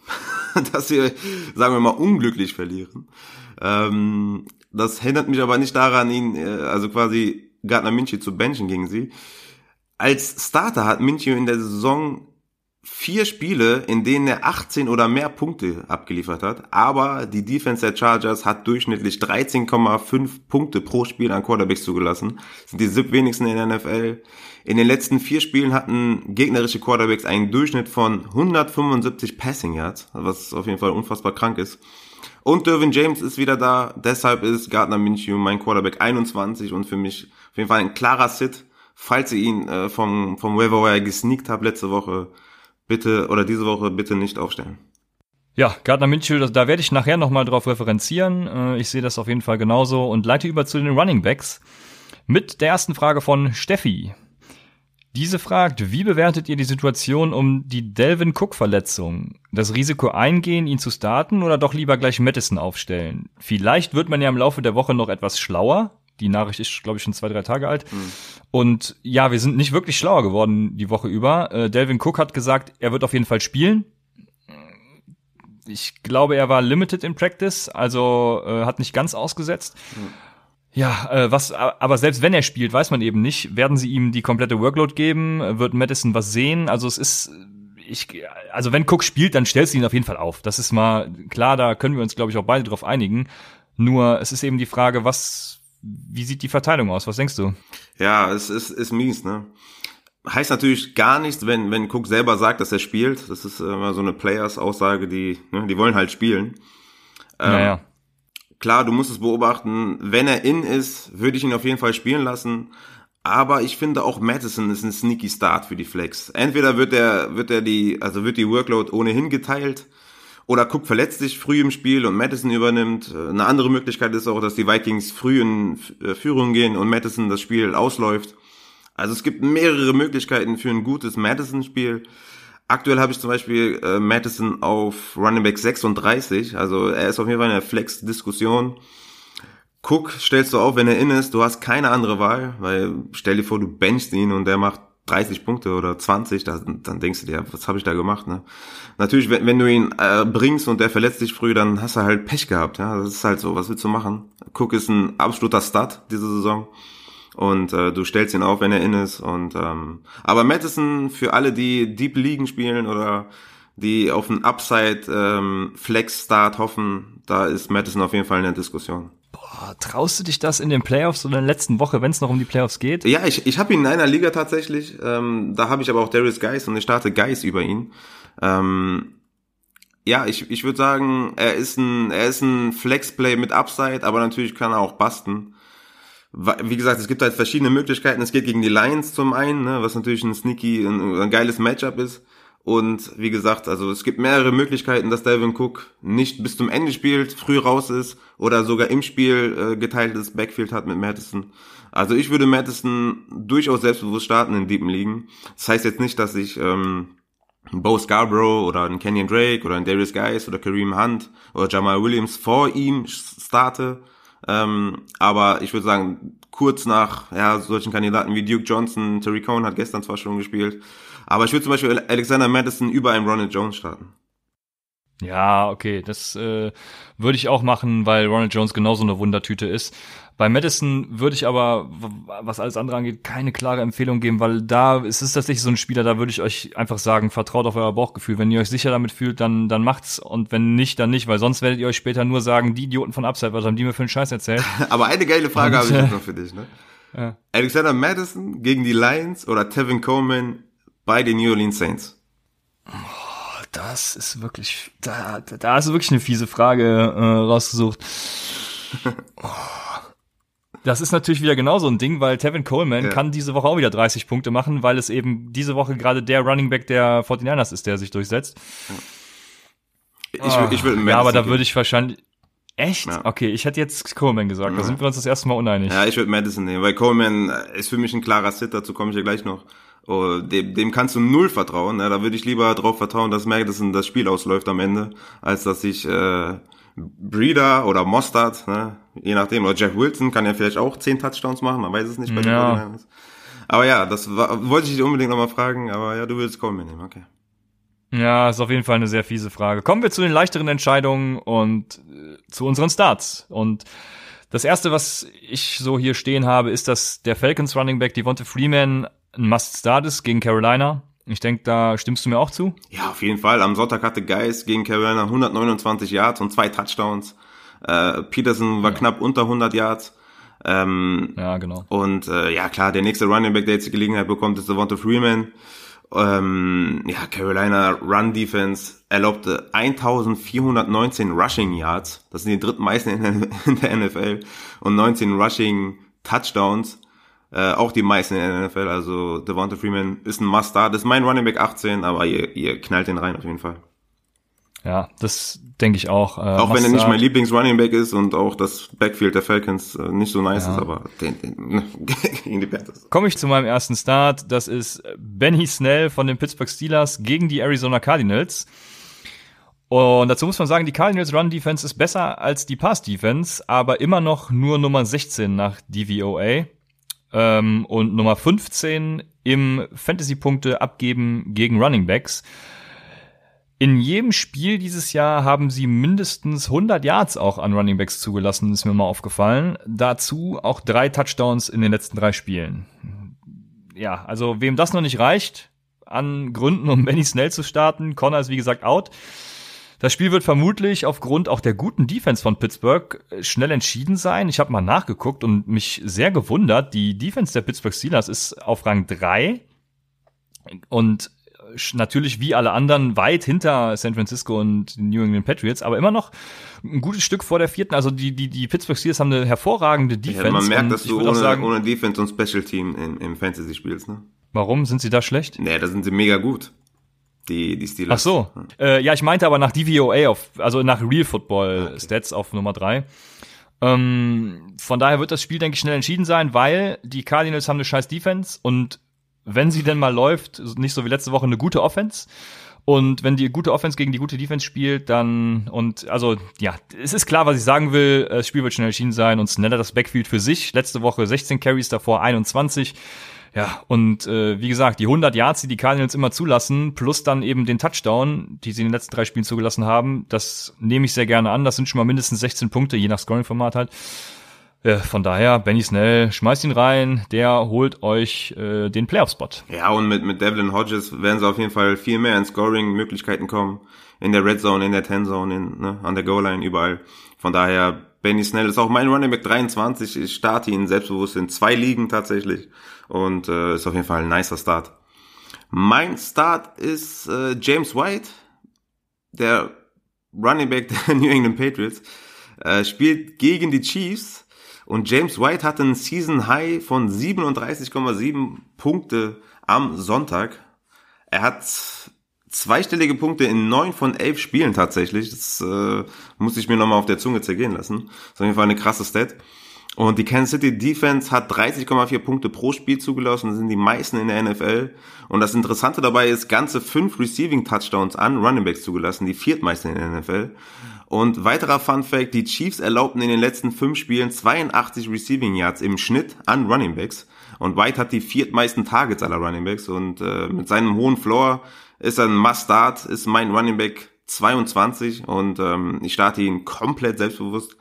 [LAUGHS] dass sie, sagen wir mal, unglücklich verlieren. Ähm, das hindert mich aber nicht daran, ihn, äh, also quasi Gardner Minshew zu benchen gegen sie. Als Starter hat Minshew in der Saison vier Spiele, in denen er 18 oder mehr Punkte abgeliefert hat, aber die Defense der Chargers hat durchschnittlich 13,5 Punkte pro Spiel an Quarterbacks zugelassen. Sind die sieb wenigsten in der NFL. In den letzten vier Spielen hatten gegnerische Quarterbacks einen Durchschnitt von 175 Passing Yards, was auf jeden Fall unfassbar krank ist. Und Dervin James ist wieder da, deshalb ist Gardner Minshew mein Quarterback 21 und für mich auf jeden Fall ein klarer Sit. Falls ihr ihn äh, vom, vom Waiver gesneakt habt letzte Woche, bitte oder diese Woche bitte nicht aufstellen. Ja, Gardner Minshew, da werde ich nachher nochmal drauf referenzieren. Äh, ich sehe das auf jeden Fall genauso und leite über zu den Running Backs mit der ersten Frage von Steffi. Diese fragt, wie bewertet ihr die Situation um die Delvin Cook-Verletzung? Das Risiko eingehen, ihn zu starten oder doch lieber gleich Madison aufstellen? Vielleicht wird man ja im Laufe der Woche noch etwas schlauer. Die Nachricht ist, glaube ich, schon zwei, drei Tage alt. Mhm. Und ja, wir sind nicht wirklich schlauer geworden die Woche über. Äh, Delvin Cook hat gesagt, er wird auf jeden Fall spielen. Ich glaube, er war limited in Practice, also äh, hat nicht ganz ausgesetzt. Hm. Ja, äh, was, aber selbst wenn er spielt, weiß man eben nicht, werden sie ihm die komplette Workload geben, wird Madison was sehen, also es ist, ich, also wenn Cook spielt, dann stellst du ihn auf jeden Fall auf. Das ist mal klar, da können wir uns, glaube ich, auch beide drauf einigen. Nur, es ist eben die Frage, was, wie sieht die Verteilung aus? Was denkst du? Ja, es ist, ist mies, ne? Heißt natürlich gar nichts, wenn, wenn Cook selber sagt, dass er spielt. Das ist immer so eine Players-Aussage, die, ne, die wollen halt spielen. Ähm, naja klar, du musst es beobachten. Wenn er in ist, würde ich ihn auf jeden Fall spielen lassen. Aber ich finde auch Madison ist ein sneaky Start für die Flex. Entweder wird er, wird er die, also wird die Workload ohnehin geteilt. Oder Cook verletzt sich früh im Spiel und Madison übernimmt. Eine andere Möglichkeit ist auch, dass die Vikings früh in äh, Führung gehen und Madison das Spiel ausläuft. Also es gibt mehrere Möglichkeiten für ein gutes Madison-Spiel. Aktuell habe ich zum Beispiel äh, Madison auf Running Back 36, also er ist auf jeden Fall in der Flex-Diskussion. Cook stellst du auf, wenn er in ist, du hast keine andere Wahl, weil stell dir vor, du benchst ihn und der macht 30 Punkte oder 20, dann, dann denkst du dir, was habe ich da gemacht? Ne? Natürlich, wenn, wenn du ihn äh, bringst und der verletzt dich früh, dann hast du halt Pech gehabt. Ja, das ist halt so. Was willst du machen? Cook ist ein absoluter Stud diese Saison und äh, du stellst ihn auf, wenn er in ist. Und ähm, aber Madison für alle, die Deep Ligen spielen oder die auf einen Upside ähm, Flex Start hoffen, da ist Madison auf jeden Fall in der Diskussion. Boah, traust du dich das in den Playoffs oder in der letzten Woche, wenn es noch um die Playoffs geht? Ja, ich, ich habe ihn in einer Liga tatsächlich. Ähm, da habe ich aber auch Darius Geis und ich starte Geis über ihn. Ähm, ja, ich, ich würde sagen, er ist ein er ist ein Flexplay mit Upside, aber natürlich kann er auch basten wie gesagt, es gibt halt verschiedene Möglichkeiten. Es geht gegen die Lions zum einen, ne, was natürlich ein sneaky, ein, ein geiles Matchup ist. Und wie gesagt, also es gibt mehrere Möglichkeiten, dass Devin Cook nicht bis zum Ende spielt, früh raus ist oder sogar im Spiel äh, geteiltes Backfield hat mit Madison. Also ich würde Madison durchaus selbstbewusst starten in Deepen Ligen. Das heißt jetzt nicht, dass ich ähm, Bo Scarborough oder einen Kenyon Drake oder einen Darius Geis oder Kareem Hunt oder Jamal Williams vor ihm starte. Ähm, aber ich würde sagen, kurz nach ja, solchen Kandidaten wie Duke Johnson, Terry Cohn hat gestern zwar schon gespielt, aber ich würde zum Beispiel Alexander Madison über einen Ronald Jones starten. Ja, okay, das äh, würde ich auch machen, weil Ronald Jones genauso eine Wundertüte ist. Bei Madison würde ich aber, was alles andere angeht, keine klare Empfehlung geben, weil da ist es tatsächlich so ein Spieler, da würde ich euch einfach sagen, vertraut auf euer Bauchgefühl. Wenn ihr euch sicher damit fühlt, dann, dann macht's und wenn nicht, dann nicht, weil sonst werdet ihr euch später nur sagen, die Idioten von Upside, was haben die mir für einen Scheiß erzählt? [LAUGHS] aber eine geile Frage habe ich jetzt noch für dich, ne? Ja. Alexander Madison gegen die Lions oder Tevin Coleman bei den New Orleans Saints? Oh, das ist wirklich, da, da hast du wirklich eine fiese Frage äh, rausgesucht. [LAUGHS] Oh. Das ist natürlich wieder genau so ein Ding, weil Tevin Coleman ja. kann diese Woche auch wieder 30 Punkte machen, weil es eben diese Woche gerade der Running Back der 49ers ist, der sich durchsetzt. Ich, oh, ich würde Ja, aber da würde ich wahrscheinlich. Echt? Ja. Okay, ich hätte jetzt Coleman gesagt. Ja. Da sind wir uns das erste Mal uneinig. Ja, ich würde Madison nehmen, weil Coleman ist für mich ein klarer Sit, dazu komme ich ja gleich noch. Oh, dem, dem kannst du null vertrauen. Ja, da würde ich lieber darauf vertrauen, dass Madison das Spiel ausläuft am Ende, als dass ich äh, Breeder oder Mostard, ne, je nachdem, oder Jeff Wilson kann ja vielleicht auch zehn Touchdowns machen, man weiß es nicht bei den ja. Aber ja, das war, wollte ich dich unbedingt nochmal fragen, aber ja, du würdest Coleman nehmen, okay. Ja, ist auf jeden Fall eine sehr fiese Frage. Kommen wir zu den leichteren Entscheidungen und äh, zu unseren Starts. Und das erste, was ich so hier stehen habe, ist, dass der Falcons Running Back Devonta Freeman ein Must-Start ist gegen Carolina. Ich denke, da stimmst du mir auch zu? Ja, auf jeden Fall. Am Sonntag hatte Geis gegen Carolina 129 Yards und zwei Touchdowns. Äh, Peterson war ja. knapp unter 100 Yards. Ähm, ja, genau. Und äh, ja, klar, der nächste Running Back, der jetzt die Gelegenheit bekommt, ist Devonta Freeman. Ähm, ja, Carolina Run Defense erlaubte 1419 Rushing Yards. Das sind die drittmeisten in der [LAUGHS] NFL. Und 19 Rushing Touchdowns. Äh, auch die meisten in der NFL. Also Devonta Freeman ist ein Must-Start. Das ist mein Running Back 18, aber ihr, ihr knallt den rein auf jeden Fall. Ja, das denke ich auch. Äh, auch wenn er nicht mein Lieblings-Running-Back ist und auch das Backfield der Falcons äh, nicht so nice ja. ist, aber den, den, [LAUGHS] gegen die Panthers. Komme ich zu meinem ersten Start. Das ist Benny Snell von den Pittsburgh Steelers gegen die Arizona Cardinals. Und dazu muss man sagen, die Cardinals Run Defense ist besser als die Pass Defense, aber immer noch nur Nummer 16 nach DVOA. Ähm, und Nummer 15 im Fantasy-Punkte abgeben gegen Running Backs. In jedem Spiel dieses Jahr haben sie mindestens 100 Yards auch an Running Backs zugelassen, ist mir mal aufgefallen. Dazu auch drei Touchdowns in den letzten drei Spielen. Ja, also wem das noch nicht reicht, an Gründen, um Benny Snell zu starten, Connor ist wie gesagt out. Das Spiel wird vermutlich aufgrund auch der guten Defense von Pittsburgh schnell entschieden sein. Ich habe mal nachgeguckt und mich sehr gewundert. Die Defense der Pittsburgh Steelers ist auf Rang 3 und natürlich wie alle anderen weit hinter San Francisco und den New England Patriots, aber immer noch ein gutes Stück vor der vierten. Also die, die, die Pittsburgh Steelers haben eine hervorragende Defense. Ja, man merkt, dass du ohne, sagen, ohne Defense und Special Team im, im Fantasy spielst, ne? Warum? Sind sie da schlecht? Nee, da sind sie mega gut die, die Steelers. Ach so. Hm. Äh, ja, ich meinte aber nach DVOA auf, also nach Real Football okay. Stats auf Nummer drei. Ähm, von daher wird das Spiel, denke ich, schnell entschieden sein, weil die Cardinals haben eine scheiß Defense und wenn sie denn mal läuft, nicht so wie letzte Woche, eine gute Offense. Und wenn die gute Offense gegen die gute Defense spielt, dann und also ja, es ist klar, was ich sagen will. Das Spiel wird schnell entschieden sein und Sneller das Backfield für sich. Letzte Woche 16 Carries, davor 21. Ja, und äh, wie gesagt, die 100 Yards, die die Cardinals immer zulassen, plus dann eben den Touchdown, die sie in den letzten drei Spielen zugelassen haben, das nehme ich sehr gerne an. Das sind schon mal mindestens 16 Punkte, je nach Scoring-Format halt. Äh, von daher, Benny Snell, schmeißt ihn rein, der holt euch äh, den Playoff-Spot. Ja, und mit, mit Devlin Hodges werden sie auf jeden Fall viel mehr in Scoring-Möglichkeiten kommen. In der Red Zone, in der Ten Zone, in, ne, an der Goal-Line, überall. Von daher, Benny Snell ist auch mein Running Back 23. Ich starte ihn selbstbewusst in zwei Ligen tatsächlich und äh, ist auf jeden Fall ein nicer Start. Mein Start ist äh, James White, der Running Back [LAUGHS] der New England Patriots, äh, spielt gegen die Chiefs und James White hatte einen Season High von 37,7 Punkte am Sonntag. Er hat zweistellige Punkte in neun von elf Spielen tatsächlich. Das äh, muss ich mir nochmal auf der Zunge zergehen lassen. Das ist auf jeden Fall eine krasse Stat. Und die Kansas City Defense hat 30,4 Punkte pro Spiel zugelassen, das sind die meisten in der NFL. Und das Interessante dabei ist, ganze fünf Receiving Touchdowns an Running Backs zugelassen, die viertmeisten in der NFL. Und weiterer Fun Fact, die Chiefs erlaubten in den letzten fünf Spielen 82 Receiving Yards im Schnitt an Running Backs. Und White hat die viertmeisten Targets aller Running Backs. Und äh, mit seinem hohen Floor ist er ein Must-Start, ist mein Running Back 22 und ähm, ich starte ihn komplett selbstbewusst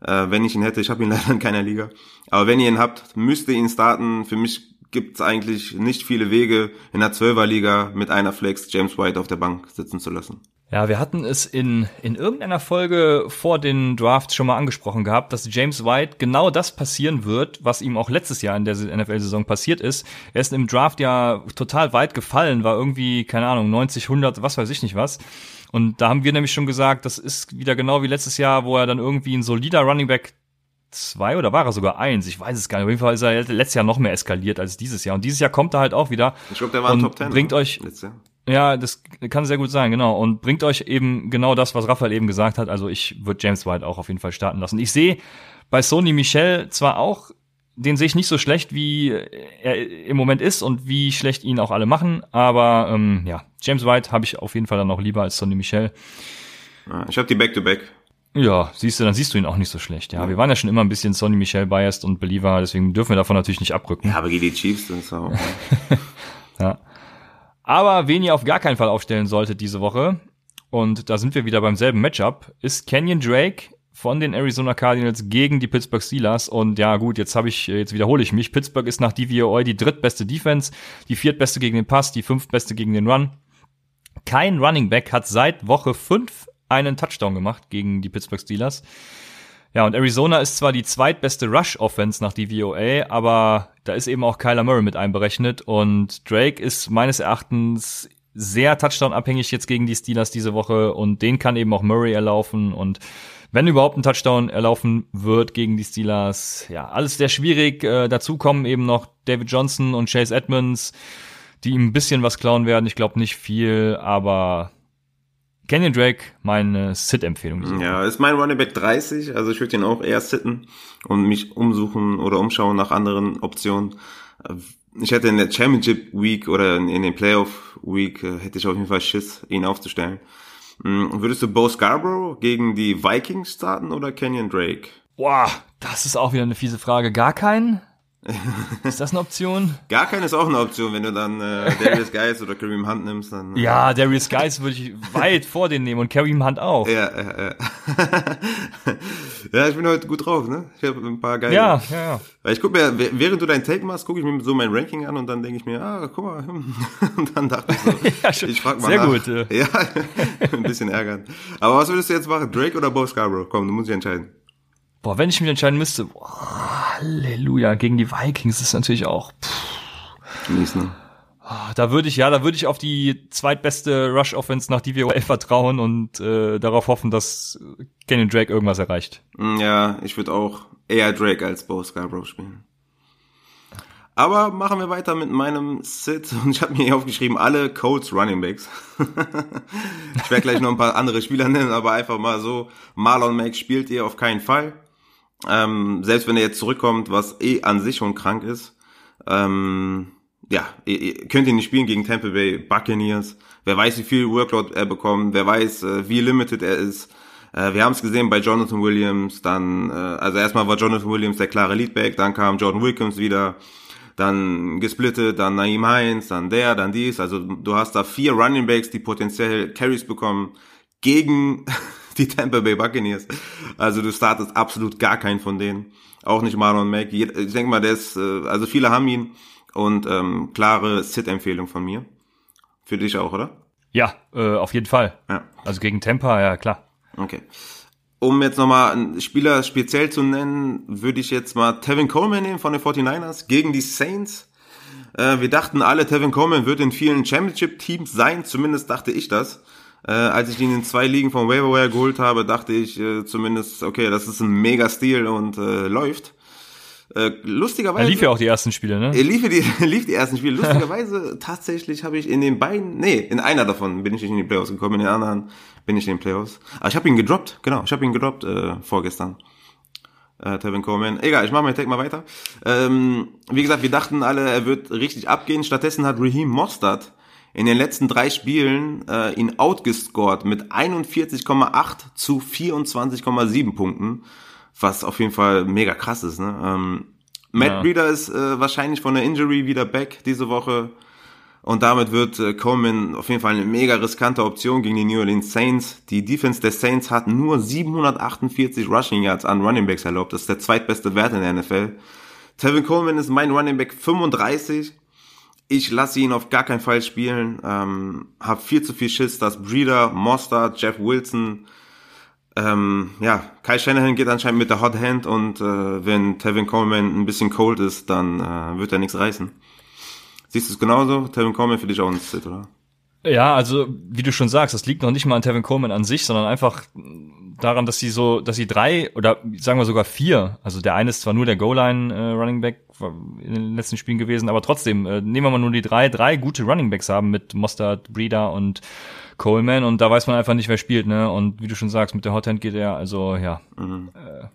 äh, wenn ich ihn hätte. Ich habe ihn [LAUGHS] leider in keiner Liga. Aber wenn ihr ihn habt, müsst ihr ihn starten. Für mich gibt es eigentlich nicht viele Wege, in der Zwölferliga mit einer Flex James White auf der Bank sitzen zu lassen. Ja, wir hatten es in, in irgendeiner Folge vor den Drafts schon mal angesprochen gehabt, dass James White genau das passieren wird, was ihm auch letztes Jahr in der NFL-Saison passiert ist. Er ist im Draft ja total weit gefallen, war irgendwie, keine Ahnung, 90, 100, was weiß ich nicht was. Und da haben wir nämlich schon gesagt, das ist wieder genau wie letztes Jahr, wo er dann irgendwie ein solider Running Back zwei oder war er sogar eins? Ich weiß es gar nicht. Auf jeden Fall ist er letztes Jahr noch mehr eskaliert als dieses Jahr. Und dieses Jahr kommt er halt auch wieder. Ich glaube, der war und Top 10. Bringt euch, ja, das kann sehr gut sein, genau. Und bringt euch eben genau das, was Raphael eben gesagt hat. Also ich würde James White auch auf jeden Fall starten lassen. Ich sehe bei Sony Michel zwar auch den sehe ich nicht so schlecht, wie er im Moment ist und wie schlecht ihn auch alle machen. Aber ähm, ja, James White habe ich auf jeden Fall dann auch lieber als Sonny Michel. Ich habe die Back-to-Back. Ja, siehst du, dann siehst du ihn auch nicht so schlecht. Ja, ja. wir waren ja schon immer ein bisschen Sonny Michel biased und Believer, deswegen dürfen wir davon natürlich nicht abrücken. Ja, aber gegen die Chiefs sind es auch. ja. Aber wen ihr auf gar keinen Fall aufstellen solltet diese Woche, und da sind wir wieder beim selben Matchup, ist Kenyon Drake von den Arizona Cardinals gegen die Pittsburgh Steelers. Und ja, gut, jetzt habe ich, jetzt wiederhole ich mich. Pittsburgh ist nach DVOA die drittbeste Defense, die viertbeste gegen den Pass, die fünftbeste gegen den Run. Kein Running Back hat seit Woche fünf einen Touchdown gemacht gegen die Pittsburgh Steelers. Ja, und Arizona ist zwar die zweitbeste Rush-Offense nach DVOA, aber da ist eben auch Kyler Murray mit einberechnet und Drake ist meines Erachtens sehr Touchdown-abhängig jetzt gegen die Steelers diese Woche und den kann eben auch Murray erlaufen und wenn überhaupt ein Touchdown erlaufen wird gegen die Steelers. Ja, alles sehr schwierig. Äh, dazu kommen eben noch David Johnson und Chase Edmonds, die ihm ein bisschen was klauen werden. Ich glaube nicht viel, aber Kenyon Drake, meine Sit-Empfehlung. Ja, ist mein Running Back 30, also ich würde ihn auch eher sitten und mich umsuchen oder umschauen nach anderen Optionen. Ich hätte in der Championship Week oder in den Playoff Week äh, hätte ich auf jeden Fall Schiss, ihn aufzustellen. Hm, würdest du Bo Scarborough gegen die Vikings starten oder Kenyon Drake? Boah, das ist auch wieder eine fiese Frage. Gar keinen? Ist das eine Option? Gar keine ist auch eine Option, wenn du dann äh, Darius Geis oder Kareem Hunt nimmst. Dann, äh, Ja, Darius Guys würde ich weit vor den nehmen und Kareem Hunt auch. Ja, ja, ja. [LAUGHS] ja, ich bin heute gut drauf, ne? Ich habe ein paar geile. Ja, ja, ja. Weil ich guck mir, wäh- während du dein Take machst, gucke ich mir so mein Ranking an und dann denke ich mir, ah, guck mal. [LAUGHS] Und dann dachte ich so, [LAUGHS] Ja, schon. ich frag mal Sehr nach. gut, äh. Ja, ein bisschen ärgern. Aber was würdest du jetzt machen? Drake oder Bo Scarborough? Komm, du musst dich entscheiden. Boah, wenn ich mich entscheiden müsste, boah, Halleluja, gegen die Vikings ist natürlich auch. Pff, Mies, ne? da würde ich, ja, da würde ich auf die zweitbeste Rush-Offense nach DVOL vertrauen und äh, darauf hoffen, dass Kenyon Drake irgendwas erreicht. Mm, Ja, ich würde auch eher Drake als Bo Scarborough spielen. Aber machen wir weiter mit meinem Sit. [LAUGHS] Und ich habe mir hier aufgeschrieben, alle Colts Running Backs. [LAUGHS] ich werde gleich noch ein paar andere Spieler nennen, aber einfach mal so, Marlon Mack spielt ihr auf keinen Fall. Ähm, selbst wenn er jetzt zurückkommt, was eh an sich schon krank ist. Ähm, ja, ihr, ihr könnt ihn nicht spielen gegen Tampa Bay Buccaneers. Wer weiß, wie viel Workload er bekommt. Wer weiß, äh, wie limited er ist. Äh, wir haben es gesehen bei Jonathan Williams. Dann, äh, also erstmal war Jonathan Williams der klare Leadback. Dann kam Jordan Wilkins wieder. Dann gesplittet, dann Naeem Heinz, dann der, dann dies. Also du hast da vier Running Backs, die potenziell Carries bekommen gegen die Tampa Bay Buccaneers. Also du startest absolut gar keinen von denen. Auch nicht Marlon Mack. Ich denke mal, der ist, äh, also viele haben ihn und ähm, klare Sit-Empfehlung von mir. Für dich auch, oder? Ja, äh, auf jeden Fall. Ja. Also gegen Tampa, ja klar. Okay. Um jetzt nochmal einen Spieler speziell zu nennen, würde ich jetzt mal Tevin Coleman nehmen von den 49ers gegen die Saints. Äh, wir dachten alle, Tevin Coleman wird in vielen Championship-Teams sein, zumindest dachte ich das. Äh, als ich ihn in zwei Ligen von Waverwire geholt habe, dachte ich äh, zumindest, okay, das ist ein Mega-Stil und äh, läuft. Äh, lustigerweise. Er lief ja auch die ersten Spiele, ne? Er lief die, [LAUGHS] lief die ersten Spiele. Lustigerweise, [LAUGHS] tatsächlich habe ich in den beiden, nee, in einer davon bin ich nicht in die Playoffs gekommen, in den anderen bin ich in den Playoffs. Aber ich habe ihn gedroppt, genau, ich habe ihn gedroppt äh, vorgestern. Äh, Tevin Coleman. Egal, ich mache meinen Take mal weiter. Ähm, wie gesagt, wir dachten alle, er wird richtig abgehen. Stattdessen hat Raheem Mostert in den letzten drei Spielen äh, ihn outgescored mit 41,8 zu 24,7 Punkten, was auf jeden Fall mega krass ist. Ne? Ähm, Matt Ja. Breeder ist äh, wahrscheinlich von der Injury wieder back diese Woche. Und damit wird äh, Coleman auf jeden Fall eine mega riskante Option gegen die New Orleans Saints. Die Defense der Saints hat nur 748 Rushing Yards an Running Backs erlaubt. Das ist der zweitbeste Wert in der NFL. Tevin Coleman ist mein Running Back 35. Ich lasse ihn auf gar keinen Fall spielen. Ähm, hab viel zu viel Schiss, dass Breeder, Mostert, Jeff Wilson, ähm, ja, Kai Shanahan geht anscheinend mit der Hot Hand und äh, wenn Tevin Coleman ein bisschen cold ist, dann äh, wird er nichts reißen. Siehst du es genauso? Tevin Coleman für dich auch ein Sit, oder? Ja, also wie du schon sagst, das liegt noch nicht mal an Tevin Coleman an sich, sondern einfach daran, dass sie so, dass sie drei oder sagen wir sogar vier, also der eine ist zwar nur der Goal-Line äh, Running Back war in den letzten Spielen gewesen, aber trotzdem äh, nehmen wir mal nur die drei, drei gute Running Backs haben mit Mostert, Breeder und Coleman und da weiß man einfach nicht, wer spielt, ne? Und wie du schon sagst, mit der Hot Hand geht er, also ja, äh,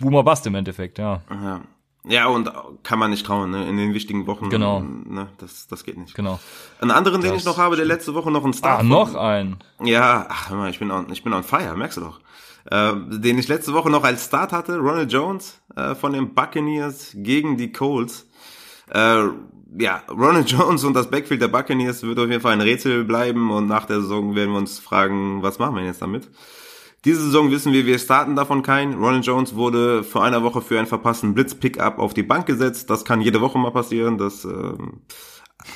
Boomer Bust im Endeffekt, ja, Ja. Ja, und kann man nicht trauen, ne? In den wichtigen Wochen. Genau. Ne? Das, das geht nicht. genau. Einen anderen, den Das ich noch habe, der letzte Woche noch ein Star. Ah, noch ein. Ja, ach, hör mal, ich bin on, ich bin on fire, merkst du doch. Äh, den ich letzte Woche noch als Start hatte, Ronald Jones äh, von den Buccaneers gegen die Colts. Äh, ja, Ronald [LAUGHS] Jones und das Backfield der Buccaneers wird auf jeden Fall ein Rätsel bleiben und nach der Saison werden wir uns fragen, was machen wir jetzt damit? Diese Saison wissen wir, wir starten davon keinen. Ronald Jones wurde vor einer Woche für einen verpassten Blitz-Pickup auf die Bank gesetzt. Das kann jede Woche mal passieren. Das ähm,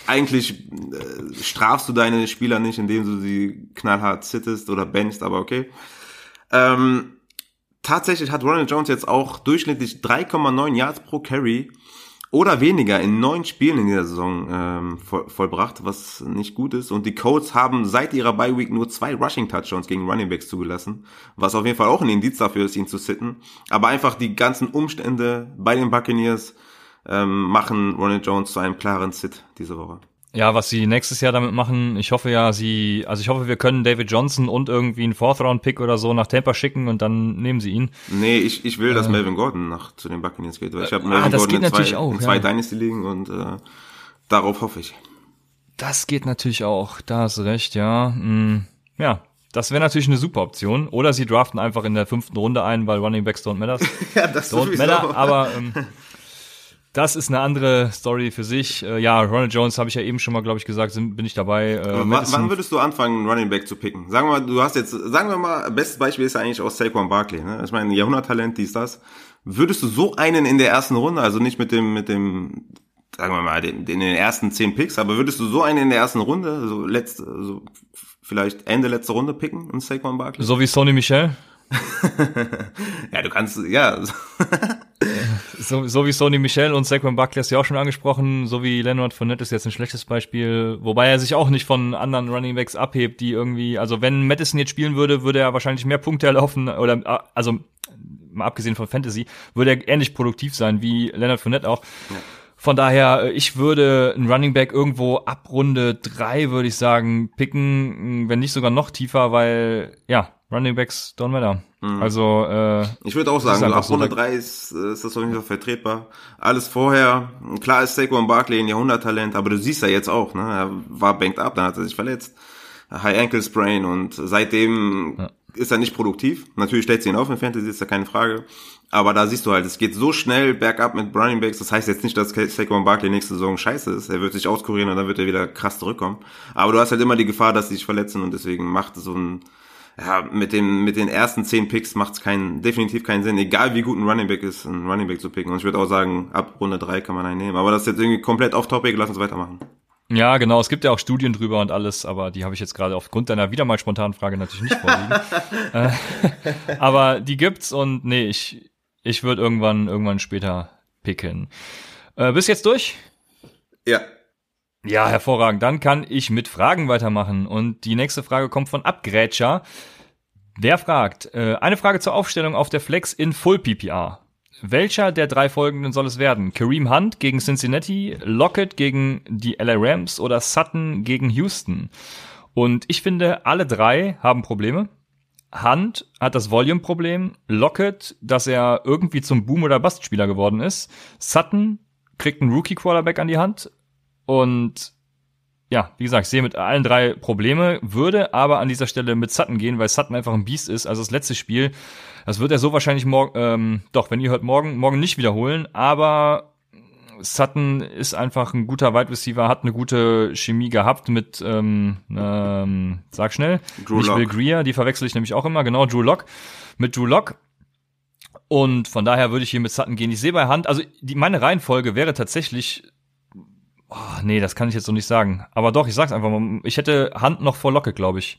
eigentlich äh, strafst du deine Spieler nicht, indem du sie knallhart sittest oder benchst, aber okay. Ähm, tatsächlich hat Ronald Jones jetzt auch durchschnittlich 3,9 Yards pro Carry oder weniger in neun Spielen in dieser Saison ähm, voll, vollbracht, was nicht gut ist. Und die Colts haben seit ihrer Bye Week nur zwei Rushing Touchdowns gegen Running Backs zugelassen, was auf jeden Fall auch ein Indiz dafür ist, ihn zu sitten. Aber einfach die ganzen Umstände bei den Buccaneers ähm, machen Ronald Jones zu einem klaren Sit diese Woche. Ja, was sie nächstes Jahr damit machen, ich hoffe ja, sie, also ich hoffe, wir können David Johnson und irgendwie einen Fourth-Round-Pick oder so nach Tampa schicken und dann nehmen sie ihn. Nee, ich, ich will, dass Melvin Gordon nach zu den Buccaneers geht, weil ich habe ah, Melvin das Gordon geht in zwei, auch, in zwei ja. Dynasty liegen und äh, darauf hoffe ich. Das geht natürlich auch, da hast du recht, ja. Hm, ja, das wäre natürlich eine super Option. Oder sie draften einfach in der fünften Runde ein, weil Running Backs don't matter. [LAUGHS] Ja, das Don't matter, aber ähm, [LAUGHS] Das ist eine andere Story für sich. Äh, ja, Ronald Jones habe ich ja eben schon mal, glaube ich, gesagt, sind, bin ich dabei. Äh, wann würdest du anfangen, Running Back zu picken? Sagen wir mal, du hast jetzt, sagen wir mal, bestes Beispiel ist ja eigentlich aus Saquon Barkley. Ne? Ich meine, Jahrhunderttalent, dies, das. Würdest du so einen in der ersten Runde, also nicht mit dem, mit dem, sagen wir mal, den, den, den ersten zehn Picks, aber würdest du so einen in der ersten Runde, so letzte, so vielleicht Ende letzte Runde picken, in Saquon Barkley? So wie Sony Michel? [LAUGHS] ja, du kannst, ja. [LAUGHS] so, so wie Sony Michel und Saquon Barkley hast du ja auch schon angesprochen, so wie Leonard Fournette ist jetzt ein schlechtes Beispiel, wobei er sich auch nicht von anderen Running Backs abhebt, die irgendwie, also wenn Madison jetzt spielen würde, würde er wahrscheinlich mehr Punkte erlaufen, oder, also, mal abgesehen von Fantasy, würde er ähnlich produktiv sein wie Leonard Fournette auch. Ja. Von daher, äh, ich würde ein Running Back irgendwo ab Runde drei, würde ich sagen, picken, wenn nicht sogar noch tiefer, weil, ja, Running Backs don't matter. Mhm. Also äh, ich würde auch sagen, so ab Runde 3 ist, ist das auf jeden Fall vertretbar. Alles vorher, klar ist Saquon Barkley ein Jahrhunderttalent, aber du siehst ja jetzt auch, ne? Er war banked up, dann hat er sich verletzt. High Ankle Sprain und seitdem ja. ist er nicht produktiv. Natürlich stellt sie ihn auf in Fantasy, ist ja keine Frage. Aber da siehst du halt, es geht so schnell bergab mit Running Backs. Das heißt jetzt nicht, dass Saquon Barkley nächste Saison scheiße ist. Er wird sich auskurieren und dann wird er wieder krass zurückkommen. Aber du hast halt immer die Gefahr, dass sie sich verletzen und deswegen macht so ein ja, mit den, mit den ersten zehn Picks macht es keinen, definitiv keinen Sinn, egal wie gut ein Running Back ist, einen Running Back zu picken. Und ich würde auch sagen, ab Runde drei kann man einen nehmen. Aber das ist jetzt irgendwie komplett off topic, lass uns weitermachen. Ja, genau. Es gibt ja auch Studien drüber und alles, aber die habe ich jetzt gerade aufgrund deiner wieder mal spontanen Frage natürlich nicht vorliegen. [LAUGHS] äh, aber die gibt's und nee, ich, ich würde irgendwann, irgendwann später picken. Äh, bist jetzt durch? Ja. Ja, hervorragend. Dann kann ich mit Fragen weitermachen. Und die nächste Frage kommt von Abgrätscher. Der fragt, äh, eine Frage zur Aufstellung auf der Flex in Full PPR. Welcher der drei folgenden soll es werden? Kareem Hunt gegen Cincinnati, Lockett gegen die LA Rams oder Sutton gegen Houston? Und ich finde, alle drei haben Probleme. Hunt hat das Volume-Problem, Lockett, dass er irgendwie zum Boom- oder Bust-Spieler geworden ist. Sutton kriegt einen Rookie-Quarterback an die Hand und ja, wie gesagt, ich sehe mit allen drei Probleme, würde aber an dieser Stelle mit Sutton gehen, weil Sutton einfach ein Biest ist. Also das letzte Spiel, das wird er so wahrscheinlich morgen, ähm, doch, wenn ihr hört, morgen, morgen nicht wiederholen, aber Sutton ist einfach ein guter Wide Receiver, hat eine gute Chemie gehabt mit, ähm, ähm, sag schnell, Drew nicht Will Greer, die verwechsel ich nämlich auch immer, genau, Drew Lock, mit Drew Lock. Und von daher würde ich hier mit Sutton gehen. Ich sehe bei Hand, also die, meine Reihenfolge wäre tatsächlich Oh, nee, das kann ich jetzt so nicht sagen. Aber doch, ich sag's einfach mal. Ich hätte Hand noch vor Lockett, glaube ich.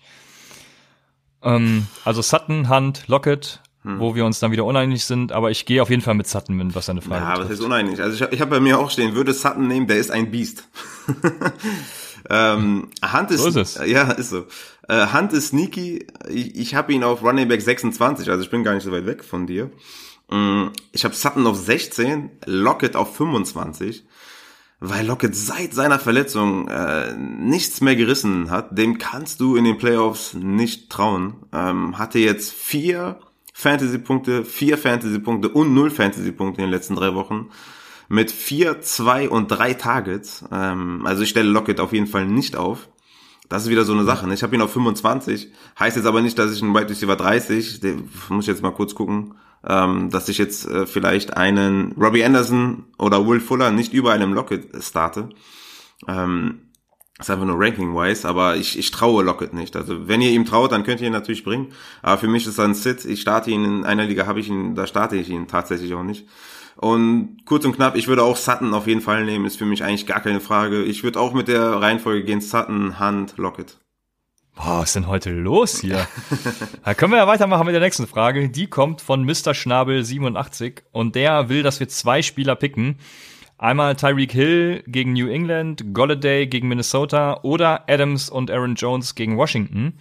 Ähm, also Sutton, Hand, Lockett, hm. wo wir uns dann wieder uneinig sind. Aber ich gehe auf jeden Fall mit Sutton, wenn was seine Frage Ja, aber das ist uneinig. Also ich, ich habe bei mir auch stehen, würde Sutton nehmen, der ist ein Biest. [LAUGHS] ähm, Hand ist, so ist es. ja, ist so. Äh, Hand ist sneaky. Ich, ich habe ihn auf Running Back 26, also ich bin gar nicht so weit weg von dir. Mm, ich habe Sutton auf 16, Lockett auf 25 weil Lockett seit seiner Verletzung äh, nichts mehr gerissen hat. Dem kannst du in den Playoffs nicht trauen. Ähm, hatte jetzt vier Fantasy-Punkte, vier Fantasy-Punkte und null Fantasy-Punkte in den letzten drei Wochen. Mit vier, zwei und drei Targets. Ähm, also ich stelle Lockett auf jeden Fall nicht auf. Das ist wieder so eine Sache. Ne? Ich habe ihn auf 25. Heißt jetzt aber nicht, dass ich einen Wide Receiver 30, den muss ich jetzt mal kurz gucken, ähm, dass ich jetzt äh, vielleicht einen Robbie Anderson oder Will Fuller nicht über einem Lockett starte. Ähm, das ist einfach nur ranking-wise, aber ich, ich traue Lockett nicht. Also wenn ihr ihm traut, dann könnt ihr ihn natürlich bringen. Aber für mich ist das ein Sit. Ich starte ihn in einer Liga, habe ich ihn, da starte ich ihn tatsächlich auch nicht. Und kurz und knapp, ich würde auch Sutton auf jeden Fall nehmen, ist für mich eigentlich gar keine Frage. Ich würde auch mit der Reihenfolge gehen, Sutton, Hunt, Lockett. Boah, was ist denn heute los hier? [LAUGHS] da können wir ja weitermachen mit der nächsten Frage. Die kommt von Mr. Schnabel 87 und der will, dass wir zwei Spieler picken. Einmal Tyreek Hill gegen New England, Golladay gegen Minnesota oder Adams und Aaron Jones gegen Washington.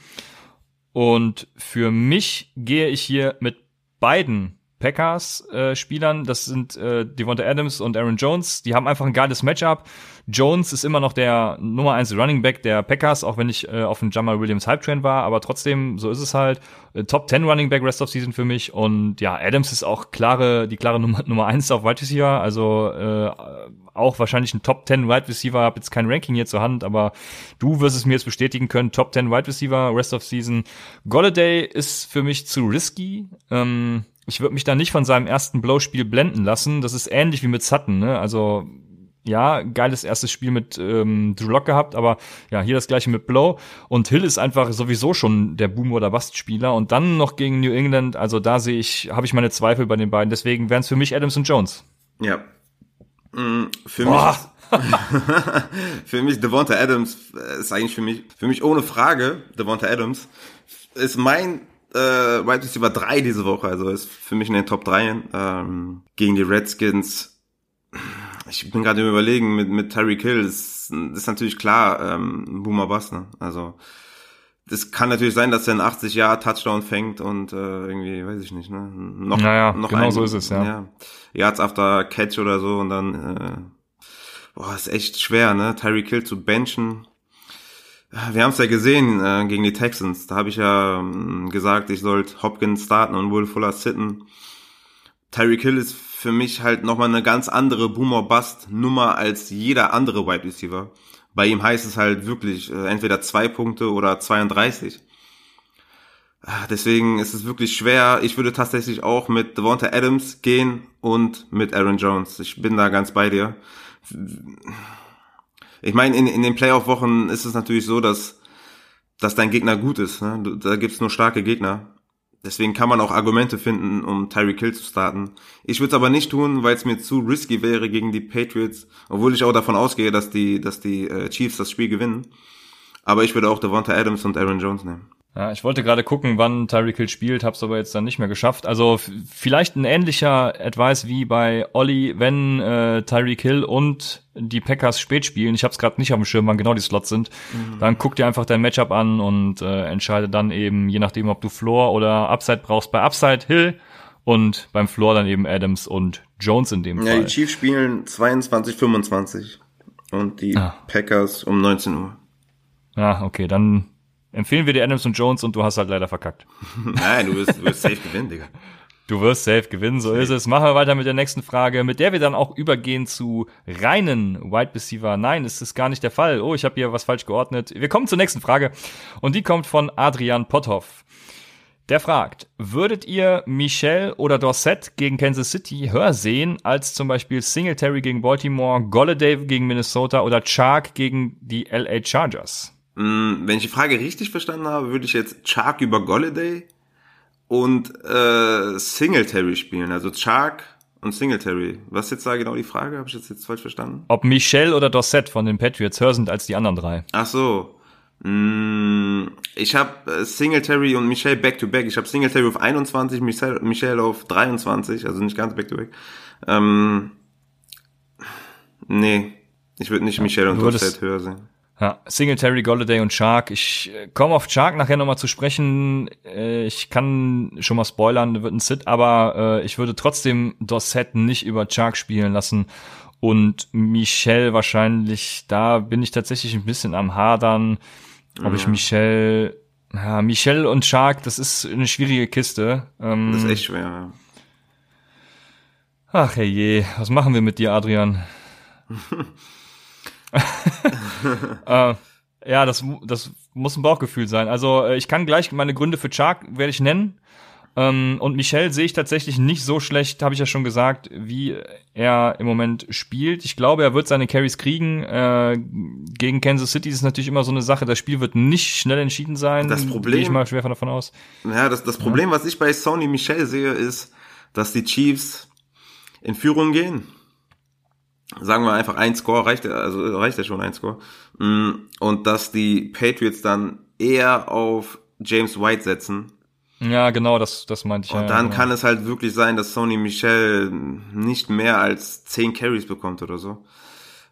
Und für mich gehe ich hier mit beiden Packers-Spielern. Äh, das sind äh, Devonta Adams und Aaron Jones. Die haben einfach ein geiles Matchup. Jones ist immer noch der Nummer 1 Running Back der Packers, auch wenn ich äh, auf dem Jamal Williams Hype Train war, aber trotzdem, so ist es halt. Äh, Top 10 Running Back Rest of Season für mich und ja, Adams ist auch klare, die klare [LAUGHS] Nummer, Nummer 1 auf Wide Receiver, also äh, auch wahrscheinlich ein Top 10 Wide Receiver, habe jetzt kein Ranking hier zur Hand, aber du wirst es mir jetzt bestätigen können, Top 10 Wide Receiver Rest of Season. Golladay ist für mich zu risky, ähm, ich würde mich da nicht von seinem ersten Blow-Spiel blenden lassen. Das ist ähnlich wie mit Sutton, ne? Also ja, geiles erstes Spiel mit ähm, Drew Lock gehabt, aber ja, hier das gleiche mit Blow. Und Hill ist einfach sowieso schon der Boom- oder Bust-Spieler. Und dann noch gegen New England, also da sehe ich, habe ich meine Zweifel bei den beiden. Deswegen wären es für mich Adams und Jones. Ja. Mm, für Boah. mich [LAUGHS] für mich Devonta Adams äh, ist eigentlich für mich für mich ohne Frage Devonta Adams ist mein äh, Wide Receiver 3 diese Woche, also ist für mich in den Top 3 ähm, gegen die Redskins ich bin gerade im Überlegen mit, mit Tyreek Hill, das, das ist natürlich klar, ähm, Boomer Bass, ne? Also, das kann natürlich sein, dass er in 80 Jahr Touchdown fängt und äh, irgendwie, weiß ich nicht, ne? Noch, naja, noch genau ein, so ist es, ja. ja. Yards after Catch oder so und dann, äh, boah, ist echt schwer, ne? Tyreek Hill zu benchen. Wir haben es ja gesehen äh, gegen die Texans. Da habe ich ja äh, gesagt, ich sollte Hopkins starten und Will Fuller sitten. Tyreek Hill ist für mich halt nochmal eine ganz andere Boomer-Bust-Nummer als jeder andere Wide Receiver. Bei ihm heißt es halt wirklich äh, entweder zwei Punkte oder 32. Ah, deswegen ist es wirklich schwer. Ich würde tatsächlich auch mit Devonta Adams gehen und mit Aaron Jones. Ich bin da ganz bei dir. Ich meine, in, in den Playoff-Wochen ist es natürlich so, dass, dass dein Gegner gut ist. Ne? Da gibt's nur starke Gegner. Deswegen kann man auch Argumente finden, um Tyreek Hill zu starten. Ich würde es aber nicht tun, weil es mir zu risky wäre gegen die Patriots, obwohl ich auch davon ausgehe, dass die, dass die äh, Chiefs das Spiel gewinnen. Aber ich würde auch Devonta Adams und Aaron Jones nehmen. Ja, ich wollte gerade gucken, wann Tyreek Hill spielt, hab's aber jetzt dann nicht mehr geschafft. Also vielleicht ein ähnlicher Advice wie bei Olli, wenn äh, Tyreek Hill und die Packers spät spielen, ich hab's gerade nicht auf dem Schirm, wann genau die Slots sind, mhm. dann guck dir einfach dein Matchup an und äh, entscheide dann eben, je nachdem, ob du Floor oder Upside brauchst, bei Upside Hill und beim Floor dann eben Adams und Jones in dem ja, Fall. Ja, die Chiefs spielen 22, 25 und die ah. Packers um 19 Uhr. Ja, okay, dann empfehlen wir dir Adams und Jones und du hast halt leider verkackt. [LAUGHS] Nein, du wirst, du wirst safe gewinnen, Digga. Du wirst safe gewinnen, so ist es. Machen wir weiter mit der nächsten Frage, mit der wir dann auch übergehen zu reinen Wide Receiver. Nein, ist es gar nicht der Fall. Oh, ich habe hier was falsch geordnet. Wir kommen zur nächsten Frage und die kommt von Adrian Potthoff. Der fragt, würdet ihr Michel oder Dorset gegen Kansas City höher sehen als zum Beispiel Singletary gegen Baltimore, Golladay gegen Minnesota oder Chark gegen die LA Chargers? Mm, wenn ich die Frage richtig verstanden habe, würde ich jetzt Chark über Golladay und äh, Singletary spielen. Also Chark und Singletary. Was ist jetzt da genau die Frage? Habe ich jetzt, jetzt falsch verstanden? Ob Michelle oder Dorset von den Patriots höher sind als die anderen drei. Ach so. Mm, ich habe äh, Singletary und Michelle back-to-back. Ich habe Singletary auf 21, Michelle, Michelle auf 23, also nicht ganz back-to-back. Ähm, nee, ich würde nicht Michelle und Dorset höher sehen. Ja, Singletary, Golladay und Shark. Ich äh, komme auf Shark nachher nochmal zu sprechen. Äh, ich kann schon mal spoilern, wird ein Sit, aber äh, ich würde trotzdem Dorset nicht über Shark spielen lassen. Und Michel wahrscheinlich, da bin ich tatsächlich ein bisschen am Hadern, ob ich Michel, ja, Michel und Shark, das ist eine schwierige Kiste. Ähm, das ist echt schwer, ja. Ach je, was machen wir mit dir, Adrian? [LAUGHS] [LAUGHS] äh, ja, das, das muss ein Bauchgefühl sein. Also äh, ich kann gleich meine Gründe für Chark werde ich nennen. Ähm, und Michel sehe ich tatsächlich nicht so schlecht, habe ich ja schon gesagt, wie er im Moment spielt. Ich glaube, er wird seine Carries kriegen. Äh, gegen Kansas City ist natürlich immer so eine Sache. Das Spiel wird nicht schnell entschieden sein. Das Problem. Gehe ich mal schwer davon aus. Ja, das, das Problem, ja. was ich bei Sony Michel sehe, ist, dass die Chiefs in Führung gehen sagen wir einfach ein Score reicht, also reicht ja schon ein Score. Mm, und dass die Patriots dann eher auf James White setzen. Ja, genau, das, das meinte ich. Und ja, dann genau. kann es halt wirklich sein, dass Sony Michel nicht mehr als 10 Carries bekommt oder so.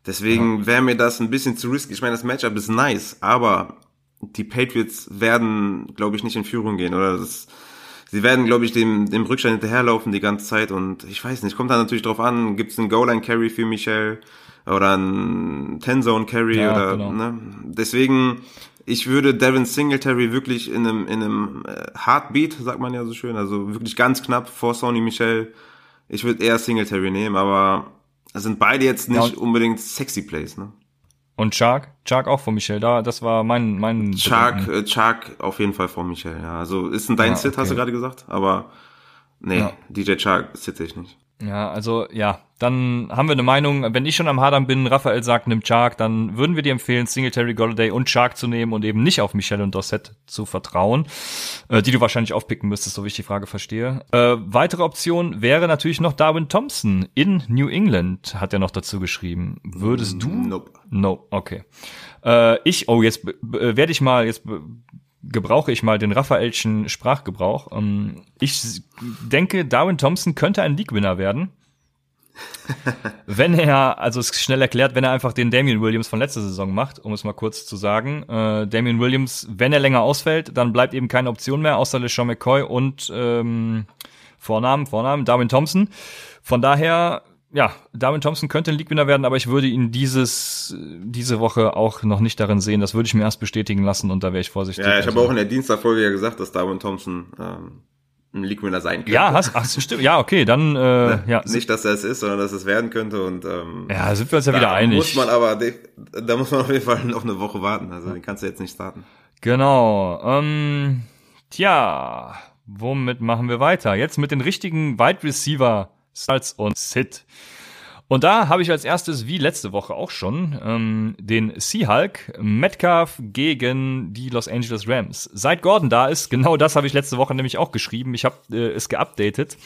Deswegen ja. wäre mir das ein bisschen zu risky. Ich meine, das Matchup ist nice, aber die Patriots werden, glaube ich, nicht in Führung gehen. Oder das, sie werden, glaube ich, dem, dem Rückstand hinterherlaufen die ganze Zeit und ich weiß nicht, kommt da natürlich drauf an, gibt es einen Goal-Line-Carry für Michel oder einen Ten-Zone-Carry ja, oder, genau. ne? Deswegen, ich würde Devin Singletary wirklich in einem, in einem äh, Heartbeat, sagt man ja so schön, also wirklich ganz knapp vor Sony Michel. Ich würde eher Singletary nehmen, aber sind beide jetzt nicht ja, unbedingt sexy Plays, ne? Und Chark? Chark auch von Michel, da, das war mein, mein. Chark, äh, Chark auf jeden Fall von Michel, ja. Also ist ein dein ja, Sit, okay. hast du gerade gesagt, aber Nee, Ja. DJ Chark sitze ich nicht. Ja, also ja, dann haben wir eine Meinung. Wenn ich schon am Hadern bin, Raphael sagt, nimm Chark, dann würden wir dir empfehlen, Singletary, Golladay und Chark zu nehmen und eben nicht auf Michelle und Dorset zu vertrauen, äh, die du wahrscheinlich aufpicken müsstest, so wie ich die Frage verstehe. Äh, weitere Option wäre natürlich noch Darwin Thompson in New England, hat er noch dazu geschrieben. Würdest du? Nope. No, okay. Äh, ich, oh, jetzt be- werde ich mal, jetzt gebrauche ich mal den Raphaelschen Sprachgebrauch. Ähm, ich denke, Darwin Thompson könnte ein League-Winner werden. wenn er, also es ist schnell erklärt, wenn er einfach den Damian Williams von letzter Saison macht, um es mal kurz zu sagen. Äh, Damian Williams, wenn er länger ausfällt, dann bleibt eben keine Option mehr, außer LeSean McCoy und ähm, Vornamen, Vornamen, Darwin Thompson. Von daher, ja, Darwin Thompson könnte ein League-Winner werden, aber ich würde ihn dieses, diese Woche auch noch nicht darin sehen. Das würde ich mir erst bestätigen lassen und da wäre ich vorsichtig. Ja, ich habe Also- auch in der Dienstagfolge ja gesagt, dass Darwin Thompson ähm, ein League-Winner sein könnte. Ja, hast, ach, stimmt. Ja, okay, dann, äh, ja. Nicht, dass er es ist, sondern dass es werden könnte und ähm, Ja, sind wir uns ja wieder einig. muss man aber, da muss man auf jeden Fall noch eine Woche warten. Also den kannst du jetzt nicht starten. Genau. Ähm, tja, womit machen wir weiter? Jetzt mit den richtigen Wide Receiver Starts und Sit. Und da habe ich als erstes, wie letzte Woche auch schon, ähm, den Seahulk Metcalf gegen die Los Angeles Rams. Seit Gordon da ist, genau das habe ich letzte Woche nämlich auch geschrieben. Ich habe äh, es geupdatet.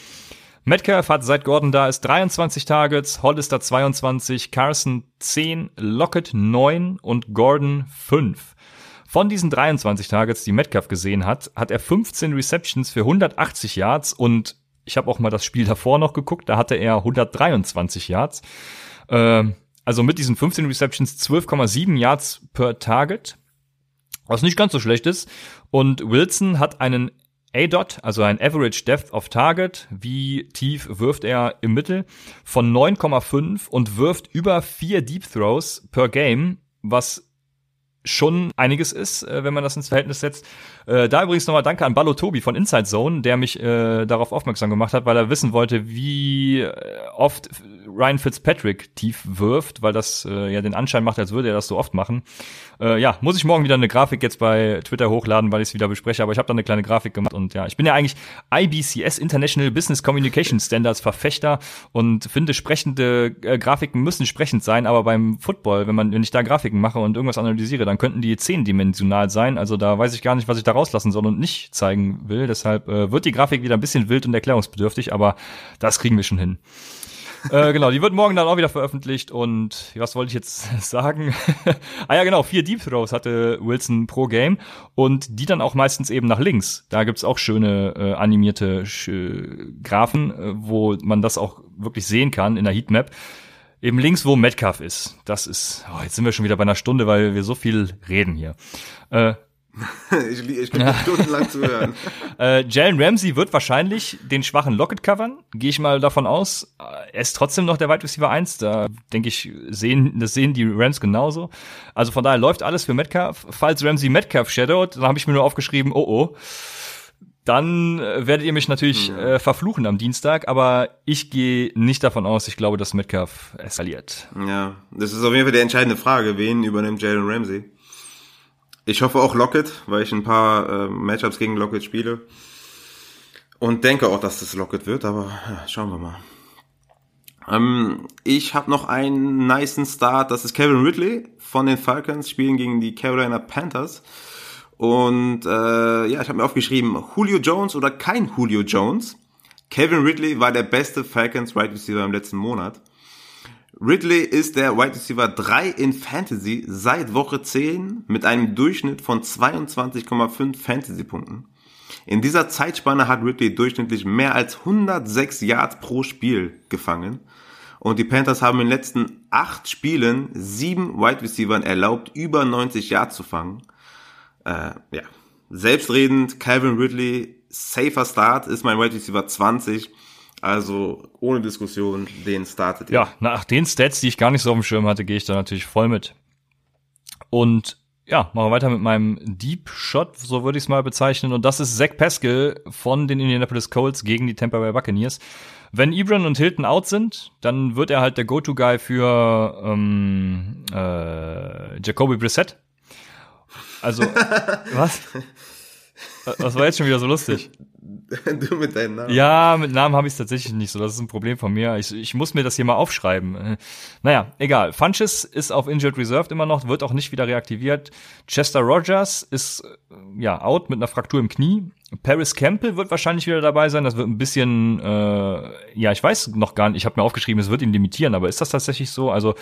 Metcalf hat seit Gordon da ist 23 Targets, Hollister 22, Carson 10, Lockett 9 und Gordon 5. Von diesen 23 Targets, die Metcalf gesehen hat, hat er 15 Receptions für 180 Yards und ich habe auch mal das Spiel davor noch geguckt, da hatte er 123 Yards. Ähm, also mit diesen 15 Receptions 12,7 Yards per Target, was nicht ganz so schlecht ist. Und Wilson hat einen A-Dot, also ein Average Depth of Target, wie tief wirft er im Mittel, von 9,5 und wirft über vier Deep Throws per Game, was schon einiges ist, äh, wenn man das ins Verhältnis setzt. Äh, da übrigens nochmal Danke an Ballo Tobi von Inside Zone, der mich äh, darauf aufmerksam gemacht hat, weil er wissen wollte, wie äh, oft Ryan Fitzpatrick tief wirft, weil das äh, ja den Anschein macht, als würde er das so oft machen. Äh, ja, muss ich morgen wieder eine Grafik jetzt bei Twitter hochladen, weil ich es wieder bespreche, aber ich habe da eine kleine Grafik gemacht und ja, ich bin ja eigentlich IBCS International Business Communication Standards Verfechter und finde sprechende äh, Grafiken müssen sprechend sein, aber beim Football, wenn man wenn ich da Grafiken mache und irgendwas analysiere, dann könnten die zehndimensional sein, also da weiß ich gar nicht, was ich da rauslassen soll und nicht zeigen will, deshalb äh, wird die Grafik wieder ein bisschen wild und erklärungsbedürftig, aber das kriegen wir schon hin. [LAUGHS] äh, genau, die wird morgen dann auch wieder veröffentlicht und was wollte ich jetzt [LAUGHS] sagen? [LAUGHS] ah ja, genau, vier Deep Throws hatte Wilson pro Game und die dann auch meistens eben nach links. Da gibt's auch schöne äh, animierte Sch äh, Graphen, äh, wo man das auch wirklich sehen kann in der Heatmap. Eben links, wo Metcalf ist. Das ist, oh, jetzt sind wir schon wieder bei einer Stunde, weil wir so viel reden hier. Äh, ich ich könnte [LAUGHS] stundenlang zuhören. äh, Jalen Ramsey wird wahrscheinlich den schwachen Lockett covern, gehe ich mal davon aus. Äh, Er ist trotzdem noch der Wide Receiver 1, da denke ich, sehen, das sehen die Rams genauso. Also von daher läuft alles für Metcalf. Falls Ramsey Metcalf shadowt, dann habe ich mir nur aufgeschrieben, oh oh. Dann äh, werdet ihr mich natürlich äh, verfluchen am Dienstag, aber ich gehe nicht davon aus, ich glaube, dass Metcalf eskaliert. Ja, das ist auf jeden Fall die entscheidende Frage. Wen übernimmt Jalen Ramsey? Ich hoffe auch Lockett, weil ich ein paar äh, Matchups gegen Lockett spiele. Und denke auch, dass das Lockett wird, aber ja, schauen wir mal. Ähm, ich habe noch einen niceen Start, das ist Kevin Ridley von den Falcons, spielen gegen die Carolina Panthers. Und äh, ja, ich habe mir aufgeschrieben, Julio Jones oder kein Julio Jones. Kevin Ridley war der beste Falcons Wide Receiver im letzten Monat. Ridley ist der Wide Receiver 3 in Fantasy seit Woche 10 mit einem Durchschnitt von 22,5 Fantasy-Punkten. In dieser Zeitspanne hat Ridley durchschnittlich mehr als 106 Yards pro Spiel gefangen. Und die Panthers haben in den letzten acht Spielen sieben Wide Receivern erlaubt, über 90 Yards zu fangen. Äh, ja, selbstredend, Calvin Ridley, safer Start, ist mein Wide Receiver 20. Also ohne Diskussion, den startet ihr. Ja, nach den Stats, die ich gar nicht so auf dem Schirm hatte, gehe ich da natürlich voll mit. Und ja, machen wir weiter mit meinem Deep Shot, so würde ich es mal bezeichnen. Und das ist Zach Pascal von den Indianapolis Colts gegen die Tampa Bay Buccaneers. Wenn Ebron und Hilton out sind, dann wird er halt der Go-To-Guy für ähm, äh, Jacoby Brissett. Also, [LAUGHS] was? Was war jetzt schon wieder so lustig? [LAUGHS] [LAUGHS] du mit deinen Namen. Ja, mit Namen habe ich es tatsächlich nicht so. Das ist ein Problem von mir. Ich, ich muss mir das hier mal aufschreiben. Äh, Naja, egal. Funches ist auf Injured Reserved immer noch, wird auch nicht wieder reaktiviert. Chester Rogers ist äh, ja out mit einer Fraktur im Knie. Paris Campbell wird wahrscheinlich wieder dabei sein. Das wird ein bisschen, äh, ja, ich weiß noch gar nicht. Ich habe mir aufgeschrieben, es wird ihn limitieren, aber ist das tatsächlich so? Also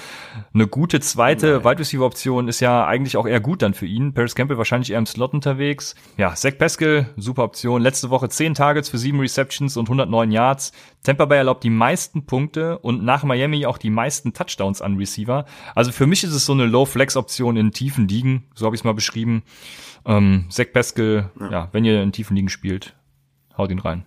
eine gute zweite Wide Receiver Option ist ja eigentlich auch eher gut dann für ihn. Paris Campbell wahrscheinlich eher im Slot unterwegs. Ja, Zach Pascal, super Option. Letzte Woche 10 Targets für 7 Receptions und 109 Yards. Tampa Bay erlaubt die meisten Punkte und nach Miami auch die meisten Touchdowns an Receiver. Also für mich ist es so eine Low-Flex-Option in tiefen Ligen, so habe ich es mal beschrieben. Ähm, Zach Pascal, ja. ja, wenn ihr in tiefen Ligen spielt, haut ihn rein.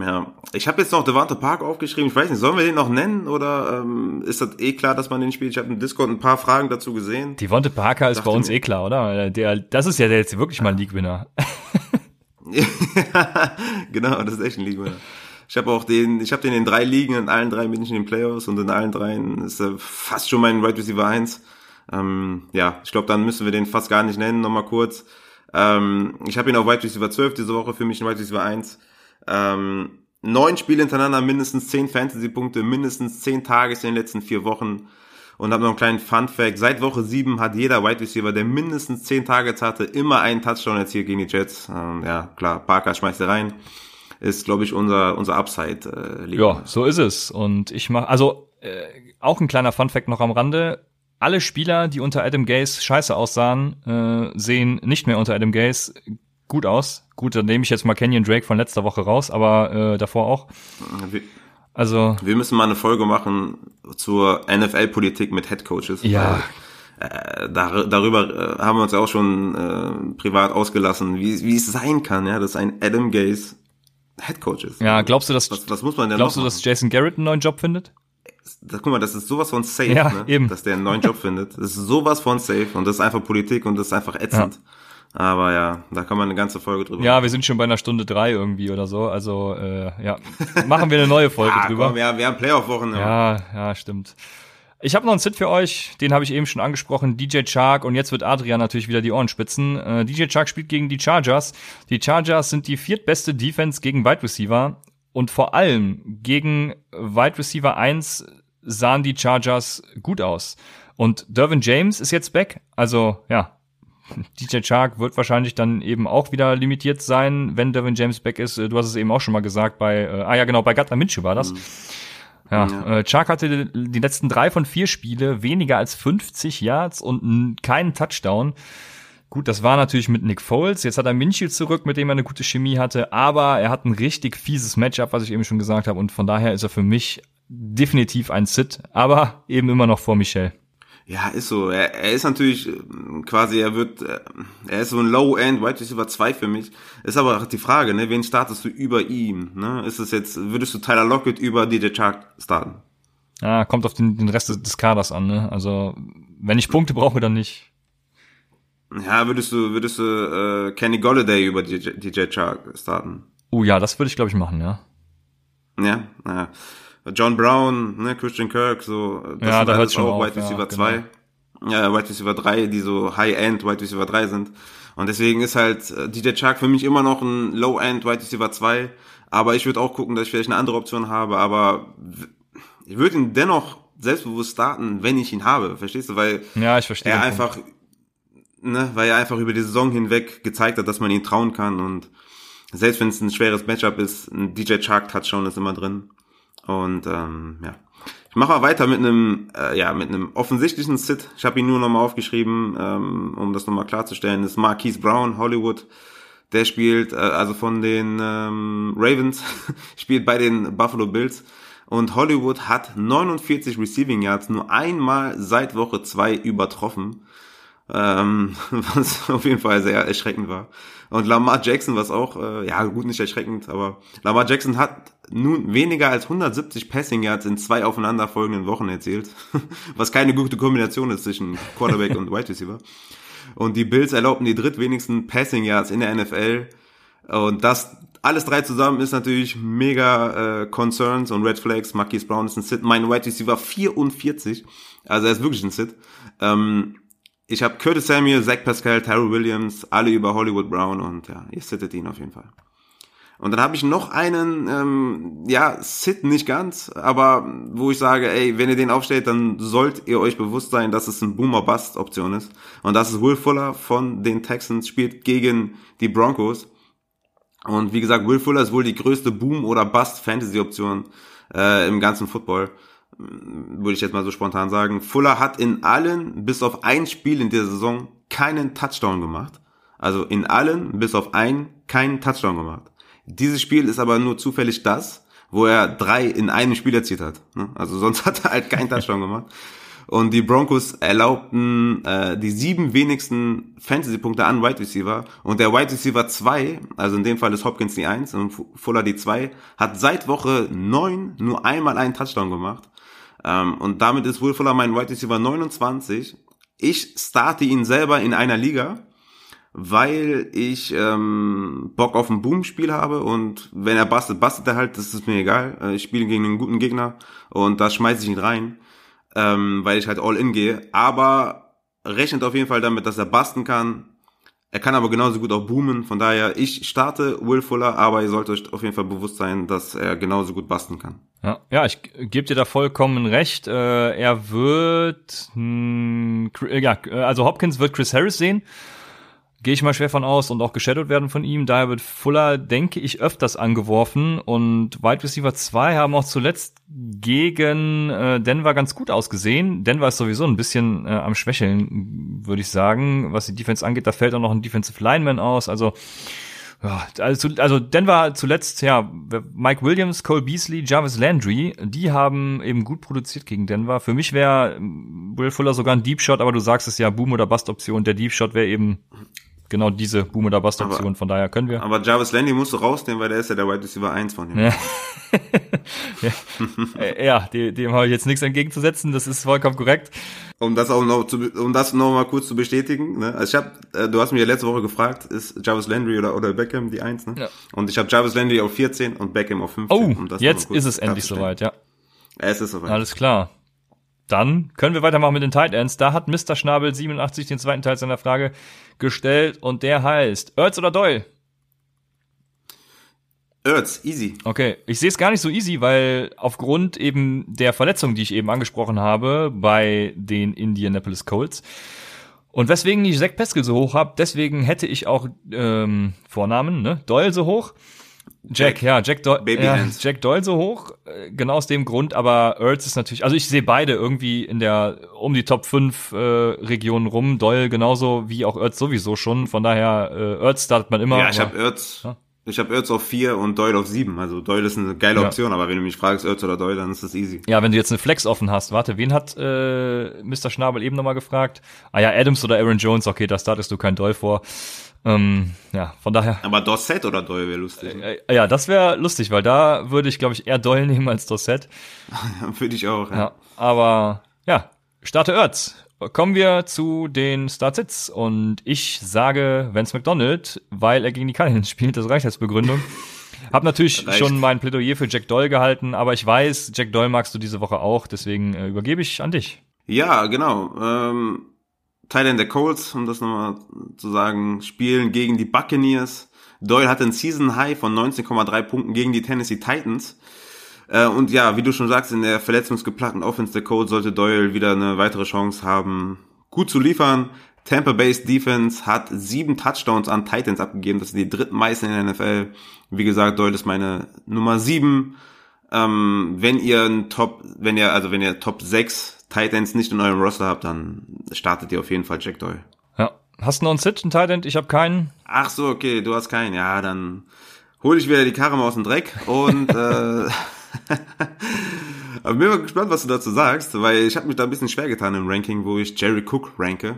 Ja, ich habe jetzt noch Devante Park aufgeschrieben. Ich weiß nicht, sollen wir den noch nennen oder ähm, ist das eh klar, dass man den spielt? Ich habe im Discord ein paar Fragen dazu gesehen. Devante Parker ist bei uns eh klar, oder? Der, das ist ja der jetzt wirklich mal ein League-Winner. [LAUGHS] [LAUGHS] genau, das ist echt ein League-Winner. Ich habe auch den, ich habe den in drei Ligen, in allen drei bin ich in den Playoffs und in allen dreien ist er fast schon mein Right Receiver 1. Ähm, ja, ich glaube, dann müssen wir den fast gar nicht nennen, nochmal kurz. Ähm, ich habe ihn auf Wide Receiver 12 diese Woche, für mich ein Wide Receiver 1. Ähm, neun Spiele hintereinander, mindestens zehn Fantasy-Punkte, mindestens zehn Tages in den letzten vier Wochen. Und habe noch einen kleinen Fun-Fact. Seit Woche sieben hat jeder Wide Receiver, der mindestens zehn Targets hatte, immer einen Touchdown erzielt gegen die Jets. Ähm, ja, klar, Parker schmeißt er rein. Ist, glaube ich, unser, unser Upside. Äh, ja, so ist es. Und ich mache, also äh, auch ein kleiner Fun-Fact noch am Rande alle Spieler, die unter Adam Gaze scheiße aussahen, äh, sehen nicht mehr unter Adam Gaze gut aus. Gut, dann nehme ich jetzt mal Kenyon Drake von letzter Woche raus, aber äh, davor auch. also wir müssen mal eine Folge machen zur NFL-Politik mit Head Coaches. Ja. Äh, dar darüber äh, haben wir uns ja auch schon äh, privat ausgelassen, wie, wie es sein kann, ja, dass ein Adam Gaze Head Coach ist. Ja, glaubst du, dass was, was muss man denn glaubst du, dass Jason Garrett einen neuen Job findet? Da, guck mal, das ist sowas von safe, ja, ne? eben. dass der einen neuen Job [LAUGHS] findet. Das ist sowas von safe und das ist einfach Politik und das ist einfach ätzend. Ja. Aber ja, da kann man eine ganze Folge drüber Ja, wir sind schon bei einer Stunde drei irgendwie oder so. Also äh, ja, machen wir eine neue Folge [LAUGHS] ja, drüber. Komm, ja, wir haben Playoff-Wochen. Ja. ja, ja, stimmt. Ich habe noch einen Sit für euch, den habe ich eben schon angesprochen, DJ Chark und jetzt wird Adrian natürlich wieder die Ohren spitzen. Äh, DJ Chark spielt gegen die Chargers. Die Chargers sind die viertbeste Defense gegen Wide Receiver und vor allem gegen Wide Receiver 1 sahen die Chargers gut aus. Und Dervin James ist jetzt back, also ja, [LAUGHS] DJ Chark wird wahrscheinlich dann eben auch wieder limitiert sein, wenn Dervin James back ist. Du hast es eben auch schon mal gesagt bei, äh, ah ja genau, bei Gardner Minshew war das. Mhm. Ja, ja. Äh, Chark hatte die letzten drei von vier Spiele weniger als 50 Yards und keinen Touchdown. Gut, das war natürlich mit Nick Foles. Jetzt hat er Minshew zurück, mit dem er eine gute Chemie hatte, aber er hat ein richtig fieses Matchup, was ich eben schon gesagt habe, und von daher ist er für mich definitiv ein Sit, aber eben immer noch vor Michel. Ja, ist so. Er, er ist natürlich quasi, er wird, er ist so ein Low-End Wide Receiver 2 für mich. Ist aber auch die Frage, ne, wen startest du über ihm? Ne? Ist es jetzt, würdest du Tyler Lockett über DJ Chark starten? Ja, kommt auf den, den Rest des Kaders an, ne? Also, wenn ich Punkte brauche, dann nicht. Ja, würdest du, würdest du äh, Kenny Golladay über DJ, DJ Chark starten? Oh ja, das würde ich, glaube ich, machen, ja. Ja, ja. John Brown, ne, Christian Kirk, so, das ja, sind da alles schon auch Wide Receiver 2. Genau. Ja, Wide Receiver 3, die so High-End Wide Receiver 3 sind. Und deswegen ist halt äh, DJ Chark für mich immer noch ein Low-End Wide Receiver 2. Aber ich würde auch gucken, dass ich vielleicht eine andere Option habe. Aber ich würde ihn dennoch selbstbewusst starten, wenn ich ihn habe. Verstehst du? Weil ja, ich verstehe er einfach, ne, weil er einfach über die Saison hinweg gezeigt hat, dass man ihn trauen kann. Und selbst wenn es ein schweres Matchup ist, ein DJ Chark Touchdown ist immer drin. Und ähm, ja, ich mache mal weiter mit einem, äh, ja, mit einem offensichtlichen Sit. Ich habe ihn nur nochmal aufgeschrieben, ähm, um das nochmal klarzustellen. Das ist Marquise Brown, Hollywood. Der spielt, äh, also von den ähm, Ravens, [LAUGHS] spielt bei den Buffalo Bills. Und Hollywood hat 49 Receiving Yards nur einmal seit Woche zwei übertroffen. Ähm, [LAUGHS] was auf jeden Fall sehr erschreckend war. Und Lamar Jackson, was auch, äh, ja gut, nicht erschreckend, aber Lamar Jackson hat nun weniger als 170 Passing Yards in zwei aufeinanderfolgenden Wochen erzielt, [LAUGHS] was keine gute Kombination ist zwischen Quarterback und Wide Receiver. Und die Bills erlaubten die drittwenigsten Passing Yards in der NFL. Und das alles drei zusammen ist natürlich mega äh, Concerns und Red Flags. Marquise Brown ist ein Sit. Mein Wide Receiver 44. Also er ist wirklich ein Sit. Ähm, ich habe Curtis Samuel, Zach Pascal, Tyrell Williams, alle über Hollywood Brown und ja, ihr sittet ihn auf jeden Fall. Und dann habe ich noch einen, ähm, ja, Sit nicht ganz, aber wo ich sage, ey, wenn ihr den aufstellt, dann sollt ihr euch bewusst sein, dass es ein Boomer-Bust-Option ist. Und das ist Will Fuller von den Texans, spielt gegen die Broncos. Und wie gesagt, Will Fuller ist wohl die größte Boom- oder Bust-Fantasy-Option äh, im ganzen Football. Würde ich jetzt mal so spontan sagen. Fuller hat in allen, bis auf ein Spiel in der Saison, keinen Touchdown gemacht. Also in allen, bis auf ein, keinen Touchdown gemacht. Dieses Spiel ist aber nur zufällig das, wo er drei in einem Spiel erzielt hat. Ne? Also sonst [LAUGHS] hat er halt keinen Touchdown gemacht. Und die Broncos erlaubten äh, die sieben wenigsten Fantasy-Punkte an Wide Receiver. Und der Wide Receiver 2, also in dem Fall ist Hopkins die 1 und Fuller die 2, hat seit Woche 9 nur einmal einen Touchdown gemacht. Ähm, und damit ist Will Fuller mein Wide Receiver 29. Ich starte ihn selber in einer Liga weil ich ähm, Bock auf ein Boom-Spiel habe und wenn er bastet, bastet er halt, das ist mir egal. Äh, ich spiele gegen einen guten Gegner und da schmeiße ich ihn rein, ähm, weil ich halt all in gehe. Aber rechnet auf jeden Fall damit, dass er basten kann. Er kann aber genauso gut auch boomen. Von daher, ich starte Will Fuller, aber ihr sollt euch auf jeden Fall bewusst sein, dass er genauso gut basten kann. Ja, ja ich gebe dir da vollkommen recht. Äh, er wird, mh, ja, also Hopkins wird Chris Harris sehen gehe ich mal schwer von aus und auch geshadowed werden von ihm. Daher wird Fuller, denke ich, öfters angeworfen und Wide Receiver 2 haben auch zuletzt gegen äh, Denver ganz gut ausgesehen. Denver ist sowieso ein bisschen äh, am Schwächeln, würde ich sagen, was die Defense angeht. Da fällt auch noch ein Defensive Lineman aus. Also ja, also, also Denver zuletzt, ja, Mike Williams, Cole Beasley, Jarvis Landry, die haben eben gut produziert gegen Denver. Für mich wäre Will Fuller sogar ein Deep Shot, aber du sagst es ja, Boom- oder Bust-Option. Der Deep Shot wäre eben genau diese Boom- oder Bust-Option, von daher können wir. Aber Jarvis Landy musst du rausnehmen, weil der ist ja der Wide Receiver 1 von ihm. Ja, [LAUGHS] ja. ja dem, dem habe ich jetzt nichts entgegenzusetzen, das ist vollkommen korrekt. Um das auch noch zu, um das noch mal kurz zu bestätigen, ne? Also ich habe, äh, du hast mich ja letzte Woche gefragt, ist Jarvis Landry oder, oder Beckham die 1, ne? Ja. Und ich habe Jarvis Landry auf 14 und Beckham auf 15. Oh, um jetzt ist es endlich soweit, ja. Es ist soweit. Alles klar. Dann können wir weitermachen mit den Tight Ends. Da hat Mr. Schnabel 87 den zweiten Teil seiner Frage gestellt und der heißt Ertz oder Doyle? Ertz, easy. Okay, ich sehe es gar nicht so easy, weil aufgrund eben der Verletzung, die ich eben angesprochen habe bei den Indianapolis Colts und weswegen ich Zach Peskel so hoch habe, deswegen hätte ich auch ähm, Vornamen, ne? Doyle so hoch. Jack, ja, Jack, Do ja, Jack Doyle so hoch, äh, genau aus dem Grund, aber Ertz ist natürlich, also ich sehe beide irgendwie in der um die Top 5 äh, Regionen rum, Doyle genauso wie auch Ertz sowieso schon, von daher äh, Ertz startet man immer. Ja, ich habe Ertz, ja? ich habe Ertz auf 4 und Doyle auf 7, also Doyle ist eine geile Option, ja. aber wenn du mich fragst, Ertz oder Doyle, dann ist das easy. Ja, wenn du jetzt eine Flex offen hast, warte, wen hat äh, Mr. Schnabel eben nochmal gefragt? Ah ja, Adams oder Aaron Jones, okay, da startest du kein Doyle vor. Ähm, ja, von daher. Aber Dorset oder Doyle wäre lustig. Äh, äh, ja, das wäre lustig, weil da würde ich, glaube ich, eher Doyle nehmen als Dorset. [LAUGHS] würde ich auch, ja. ja. Aber ja, starte Erz. Kommen wir zu den Startsits und ich sage Vance McDonald, weil er gegen die Cardinals spielt, das reicht als Begründung. [LAUGHS] Hab natürlich schon mein Plädoyer für Jack Doyle gehalten, aber ich weiß, Jack Doyle magst du diese Woche auch, deswegen äh, übergebe ich an dich. Ja, genau. Ähm, Thailand der Colts, um das nochmal zu sagen, spielen gegen die Buccaneers. Doyle hat ein Season High von 19,3 Punkten gegen die Tennessee Titans. Äh, und ja, wie du schon sagst, in der verletzungsgeplagten Offense der Colts sollte Doyle wieder eine weitere Chance haben, gut zu liefern. Tampa Bay's Defense hat sieben Touchdowns an Titans abgegeben. Das sind die drittmeisten in der NFL. Wie gesagt, Doyle ist meine Nummer sieben. Ähm, wenn ihr ein Top, wenn ihr, also wenn ihr Top 6 Titans nicht in eurem Roster habt, dann startet ihr auf jeden Fall Jack Doyle. Ja. Hast du noch einen Sit, einen Titan? Ich habe keinen. Ach so, okay, du hast keinen. Ja, dann hole ich wieder die Karre mal aus dem Dreck und äh, [LAUGHS] aber bin mal gespannt, was du dazu sagst, weil ich habe mich da ein bisschen schwer getan im Ranking, wo ich Jerry Cook ranke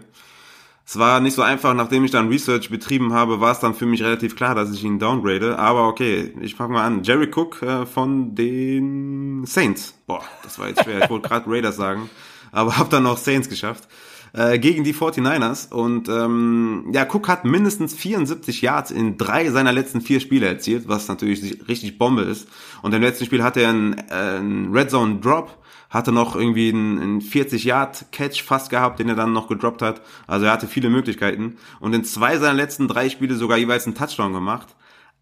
es war nicht so einfach, nachdem ich dann Research betrieben habe, war es dann für mich relativ klar, dass ich ihn downgrade. Aber okay, ich fange mal an. Jerry Cook äh, von den Saints. Boah, das war jetzt schwer. Ich wollte gerade Raiders sagen, aber habe dann noch Saints geschafft. Äh, gegen die 49ers. Und ähm, ja, Cook hat mindestens 74 Yards in drei seiner letzten vier Spiele erzielt, was natürlich richtig Bombe ist. Und im letzten Spiel hatte er einen, äh, einen Red Zone Drop hatte noch irgendwie einen, einen 40-Yard-Catch fast gehabt, den er dann noch gedroppt hat. Also er hatte viele Möglichkeiten. Und in zwei seiner letzten drei Spiele sogar jeweils einen Touchdown gemacht.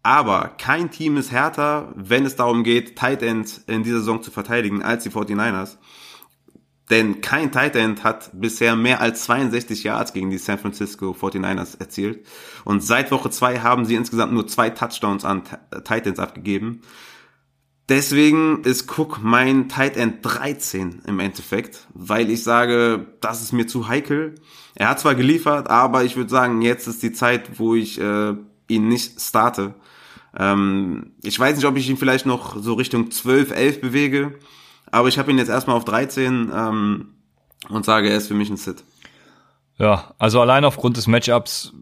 Aber kein Team ist härter, wenn es darum geht, Tight End in dieser Saison zu verteidigen, als die 49ers. Denn kein Tight End hat bisher mehr als 62 Yards gegen die San Francisco 49ers erzielt. Und seit Woche 2 haben sie insgesamt nur zwei Touchdowns an Tight Ends abgegeben. Deswegen ist Cook mein Tight End 13 im Endeffekt, weil ich sage, das ist mir zu heikel. Er hat zwar geliefert, aber ich würde sagen, jetzt ist die Zeit, wo ich äh, ihn nicht starte. Ähm, ich weiß nicht, ob ich ihn vielleicht noch so Richtung 12, 11 bewege. Aber ich habe ihn jetzt erstmal auf 13 ähm, und sage, er ist für mich ein Sit. Ja, also allein aufgrund des Matchups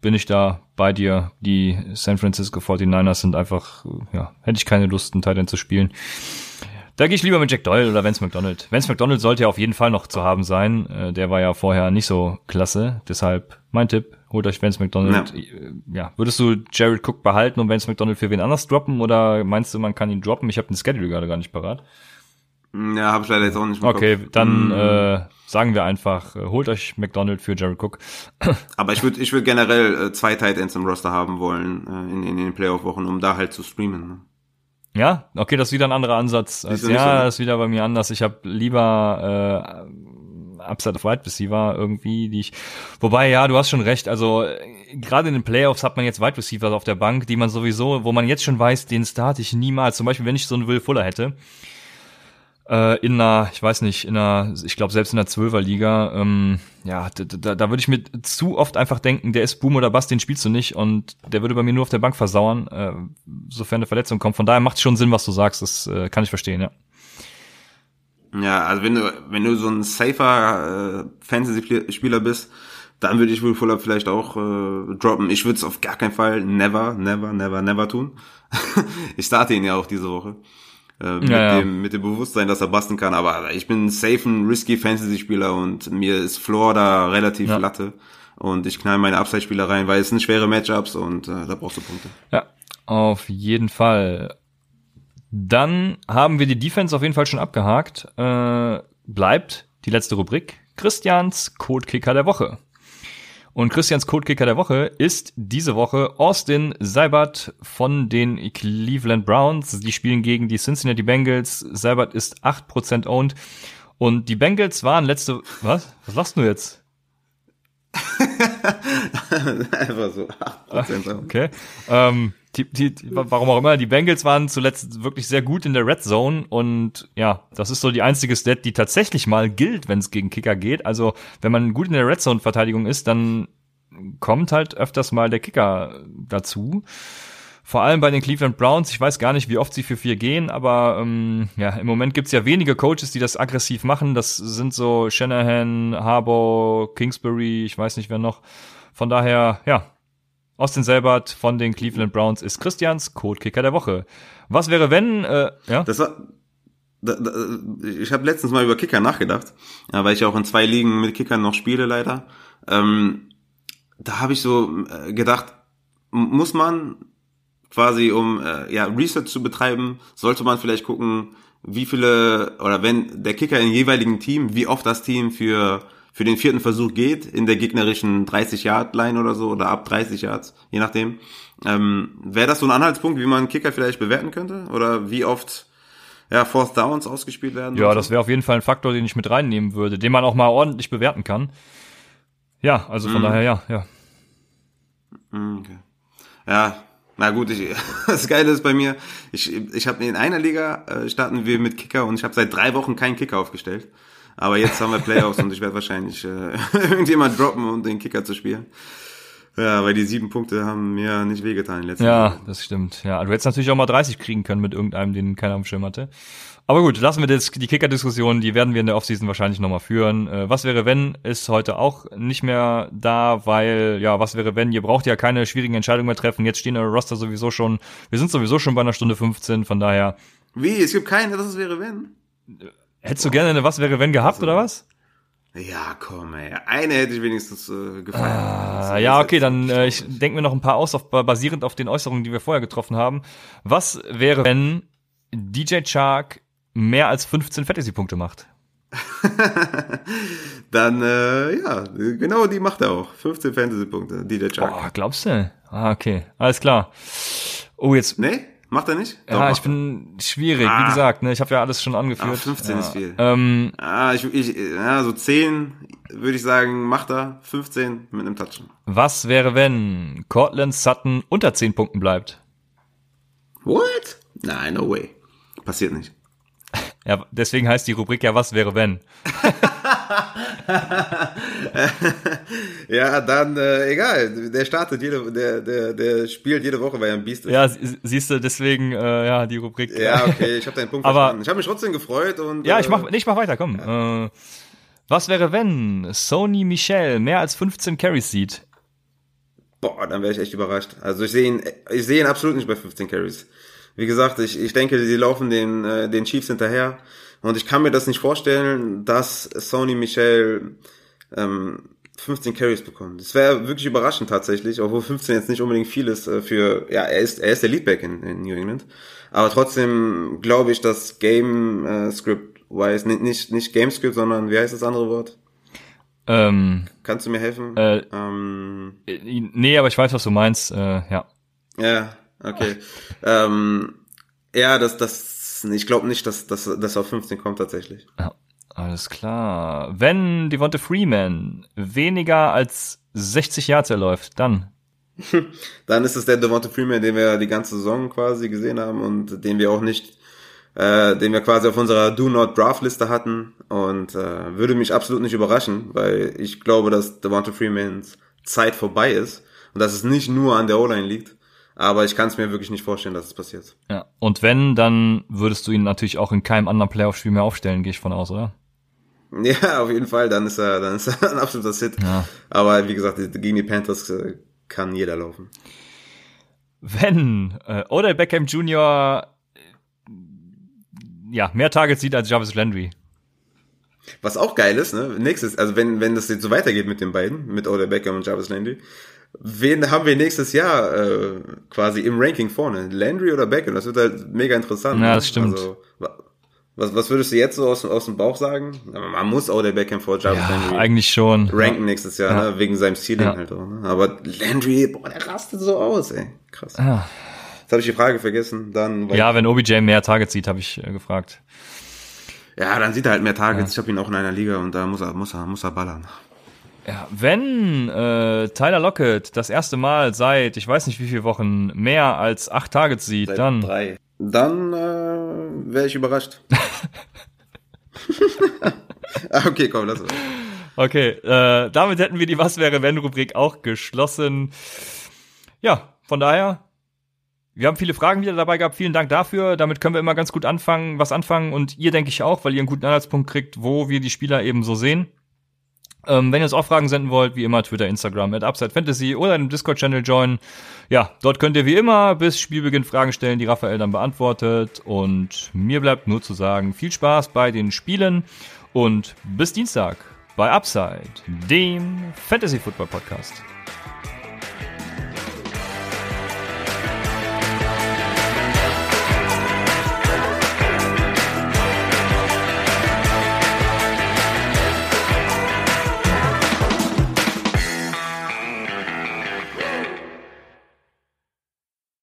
bin ich da bei dir. Die San Francisco 49ers sind einfach, ja, hätte ich keine Lust, einen Titan zu spielen. Da gehe ich lieber mit Jack Doyle oder Vance McDonald. Vance McDonald sollte ja auf jeden Fall noch zu haben sein. Äh, der war ja vorher nicht so klasse. Deshalb mein Tipp, holt euch Vance McDonald. Ja. ja. würdest du Jared Cook behalten und Vance McDonald für wen anders droppen oder meinst du, man kann ihn droppen? Ich habe den Schedule gerade gar nicht parat. Ja, habe ich leider jetzt auch nicht mehr Okay, Kopf. dann mm. äh, sagen wir einfach, äh, holt euch McDonald für Jared Cook. [COUGHS] Aber ich würde ich würd generell äh, zwei Tight Ends im Roster haben wollen äh, in, in den Playoff-Wochen, um da halt zu streamen. Ne? Ja, okay, das ist wieder ein anderer Ansatz. Als, ja, so. das ist wieder bei mir anders. Ich habe lieber äh, Upside of Wide Receiver irgendwie, die ich. Wobei, ja, du hast schon recht. Also gerade in den Playoffs hat man jetzt Wide Receiver auf der Bank, die man sowieso, wo man jetzt schon weiß, den starte ich niemals. Zum Beispiel, wenn ich so einen Will Fuller hätte äh, in einer, ich weiß nicht, in einer, ich glaube selbst in der Zwölferliga, ähm, ja, da, da, da würde ich mir zu oft einfach denken, der ist Boom oder Bass, den spielst du nicht und der würde bei mir nur auf der Bank versauern, äh, sofern eine Verletzung kommt. Von daher macht es schon Sinn, was du sagst, das äh, kann ich verstehen, ja. Ja, also wenn du, wenn du so ein safer äh, Fantasy-Spieler bist, dann würde ich wohl Fuller vielleicht auch äh, droppen. Ich würde es auf gar keinen Fall never, never, never, never tun. [LAUGHS] ich starte ihn ja auch diese Woche. Äh, mit, ja, ja. Dem, mit dem Bewusstsein, dass er basten kann. Aber ich bin safe ein risky Fantasy-Spieler und mir ist Floor da relativ ja. latte. Und ich knall meine Upside-Spieler rein, weil es sind schwere Matchups und äh, da brauchst du Punkte. Ja, auf jeden Fall. Dann haben wir die Defense auf jeden Fall schon abgehakt. Äh, bleibt die letzte Rubrik. Christians Codekicker der Woche. Und Christians Codekicker der Woche ist diese Woche Austin Seibert von den Cleveland Browns. Die spielen gegen die Cincinnati Bengals. Seibert ist 8% owned. Und die Bengals waren letzte, was? Was lachst du jetzt? [LAUGHS] Einfach so 8% owned. Okay. Ähm, die, die, warum auch immer, die Bengals waren zuletzt wirklich sehr gut in der Red Zone und ja, das ist so die einzige Stat, die tatsächlich mal gilt, wenn es gegen Kicker geht. Also, wenn man gut in der Red Zone Verteidigung ist, dann kommt halt öfters mal der Kicker dazu. Vor allem bei den Cleveland Browns. Ich weiß gar nicht, wie oft sie für vier gehen, aber ähm, ja, im Moment gibt's ja wenige Coaches, die das aggressiv machen. Das sind so Shanahan, Harbaugh, Kingsbury, ich weiß nicht wer noch. Von daher, ja, Austin Selbert von den Cleveland Browns ist Christians Codekicker der Woche. Was wäre, wenn, äh, ja? Das war, da, da, ich habe letztens mal über Kicker nachgedacht, ja, weil ich auch in zwei Ligen mit Kickern noch spiele, leider. Ähm, da habe ich so äh, gedacht, muss man quasi, um äh, ja, Research zu betreiben, sollte man vielleicht gucken, wie viele, oder wenn der Kicker im jeweiligen Team, wie oft das Team für für den vierten Versuch geht, in der gegnerischen 30-Yard-Line oder so, oder ab 30 Yards, je nachdem. Ähm, Wäre das so ein Anhaltspunkt, wie man Kicker vielleicht bewerten könnte? Oder wie oft ja, Fourth Downs ausgespielt werden? Ja, das wäre auf jeden Fall ein Faktor, den ich mit reinnehmen würde, den man auch mal ordentlich bewerten kann. Ja, also von mm. daher ja, ja. Mm, okay. Ja, na gut, ich, [LAUGHS] das Geile ist bei mir, ich, ich habe in einer Liga äh, starten wir mit Kicker und ich habe seit drei Wochen keinen Kicker aufgestellt. Aber jetzt haben wir Playoffs und ich werde wahrscheinlich äh, [LAUGHS] irgendjemand droppen, um den Kicker zu spielen. Ja, weil die sieben Punkte haben mir nicht wehgetan letzten Ja, Mal. das stimmt. Ja, du hättest natürlich auch mal 30 kriegen können mit irgendeinem, den keiner am Schirm hatte. Aber gut, lassen wir das, die Kicker-Diskussion, die werden wir in der Offseason wahrscheinlich nochmal führen. Äh, was wäre, wenn, ist heute auch nicht mehr da, weil, ja, was wäre, wenn, ihr braucht ja keine schwierigen Entscheidungen mehr treffen. Jetzt stehen eure Roster sowieso schon, wir sind sowieso schon bei einer Stunde 15, von daher. Wie? Es gibt keine, das wäre, wenn? Hättest du gerne eine Was wäre wenn gehabt, also, oder was? Ja, komm, ey. Eine hätte ich wenigstens äh, gefallen. Ah, ja, okay, dann äh, ich denke mir noch ein paar aus, auf, basierend auf den Äußerungen, die wir vorher getroffen haben. Was wäre, wenn DJ Chark mehr als 15 Fantasy-Punkte macht? [LAUGHS] dann, äh, ja, genau die macht er auch. 15 Fantasy-Punkte, DJ Chark. Oh, glaubst du? Ah, okay, alles klar. Oh, jetzt. Nee? Macht er nicht? Doch, ja, ich bin schwierig, ah. wie gesagt, ne, ich habe ja alles schon angeführt. Ah, 15 ja. ist viel. Ähm, ah, ich, ich, ja, so 10 würde ich sagen, macht er. 15 mit einem Touch. Was wäre, wenn Cortland Sutton unter 10 Punkten bleibt? What? Nein, no way. Passiert nicht. [LAUGHS] Ja, deswegen heißt die Rubrik ja, was wäre, wenn? [LAUGHS] [LAUGHS] ja, dann äh, egal. Der startet jede, der, der, der spielt jede Woche, weil er ein Biest ist. Ja, siehst du, deswegen äh, ja die Rubrik. Ja, okay, ich habe deinen Punkt [LAUGHS] Aber, verstanden. Ich habe mich trotzdem gefreut und. Ja, ich mach, äh, ich mach weiter, komm. Ja. Äh, was wäre, wenn Sony Michel mehr als 15 Carries sieht? Boah, dann wäre ich echt überrascht. Also ich sehe ihn, ich sehe ihn absolut nicht bei 15 Carries. Wie gesagt, ich, ich denke, sie laufen den, äh, den Chiefs hinterher. Und ich kann mir das nicht vorstellen, dass Sony Michel ähm, 15 Carries bekommt. Das wäre wirklich überraschend tatsächlich, obwohl 15 jetzt nicht unbedingt viel ist äh, für, ja, er ist, er ist der Leadback in, in New England. Aber trotzdem glaube ich, dass Game äh, Script wise, nicht, nicht, nicht Game Script, sondern wie heißt das andere Wort? Ähm, Kannst du mir helfen? Äh, ähm, äh, nee, aber ich weiß, was du meinst, äh, ja. Ja, okay. ähm, ja, dass, dass ich glaube nicht, dass dass dass er auf 15 kommt tatsächlich. Ja, alles klar. Wenn Devonta Freeman weniger als 60 Yards erläuft, dann [LAUGHS] dann ist es der Devonta Freeman, den wir die ganze Saison quasi gesehen haben und den wir auch nicht, äh, den wir quasi auf unserer Do Not Draft Liste hatten und äh, würde mich absolut nicht überraschen, weil ich glaube, dass Devonta Freemans Zeit vorbei ist und dass es nicht nur an der O-Line liegt, aber ich kann es mir wirklich nicht vorstellen, dass es passiert. Ja. Und wenn, dann würdest du ihn natürlich auch in keinem anderen Playoff-Spiel mehr aufstellen, gehe ich von aus, oder? [LAUGHS] Ja, auf jeden Fall. Dann ist er, dann ist er [LAUGHS] ein absoluter Sit. Ja. Aber wie gesagt, gegen die Panthers äh, kann jeder laufen. Wenn äh, Odell Beckham Jr. Äh, ja mehr Targets sieht als Jarvis Landry. Was auch geil ist, ne? Nächstes, also wenn wenn das jetzt so weitergeht mit den beiden, mit Odell Beckham und Jarvis Landry, wen haben wir nächstes Jahr äh, quasi im Ranking vorne? Landry oder Beckham? Das wird halt mega interessant. Ja, das stimmt. Also, was, was würdest du jetzt so aus, aus dem Bauch sagen? Man muss auch der Beckham vor Jarvis ja, Landry eigentlich schon. ranken ja. nächstes Jahr, ja. ne? wegen seinem Ceiling ja. halt auch. Ne? Aber Landry, boah, der rastet so aus, ey. Krass. Ja. Jetzt habe ich die Frage vergessen. Dann, ja, wenn OBJ mehr Targets sieht, habe ich äh, gefragt. Ja, dann sieht er halt mehr Targets. Ich habe ihn auch in einer Liga und da muss er, muss er, muss er ballern. Ja, wenn äh, Tyler Lockett das erste Mal seit, ich weiß nicht wie viele Wochen, mehr als acht Targets sieht, seit dann. Drei. Dann äh, wäre ich überrascht. [LAUGHS] Ah, okay, komm, lass uns. Okay, äh, damit hätten wir die Was wäre wenn Rubrik auch geschlossen. Ja, von daher, wir haben viele Fragen wieder dabei gehabt. Vielen Dank dafür. Damit können wir immer ganz gut anfangen, was anfangen und ihr denke ich auch, weil ihr einen guten Anhaltspunkt kriegt, wo wir die Spieler eben so sehen. Ähm, wenn ihr uns auch Fragen senden wollt, wie immer Twitter, Instagram, at Upside Fantasy oder in dem Discord-Channel joinen. Ja, dort könnt ihr wie immer bis Spielbeginn Fragen stellen, die Raphael dann beantwortet. Und mir bleibt nur zu sagen, viel Spaß bei den Spielen und bis Dienstag bei Upside, dem Fantasy Football Podcast.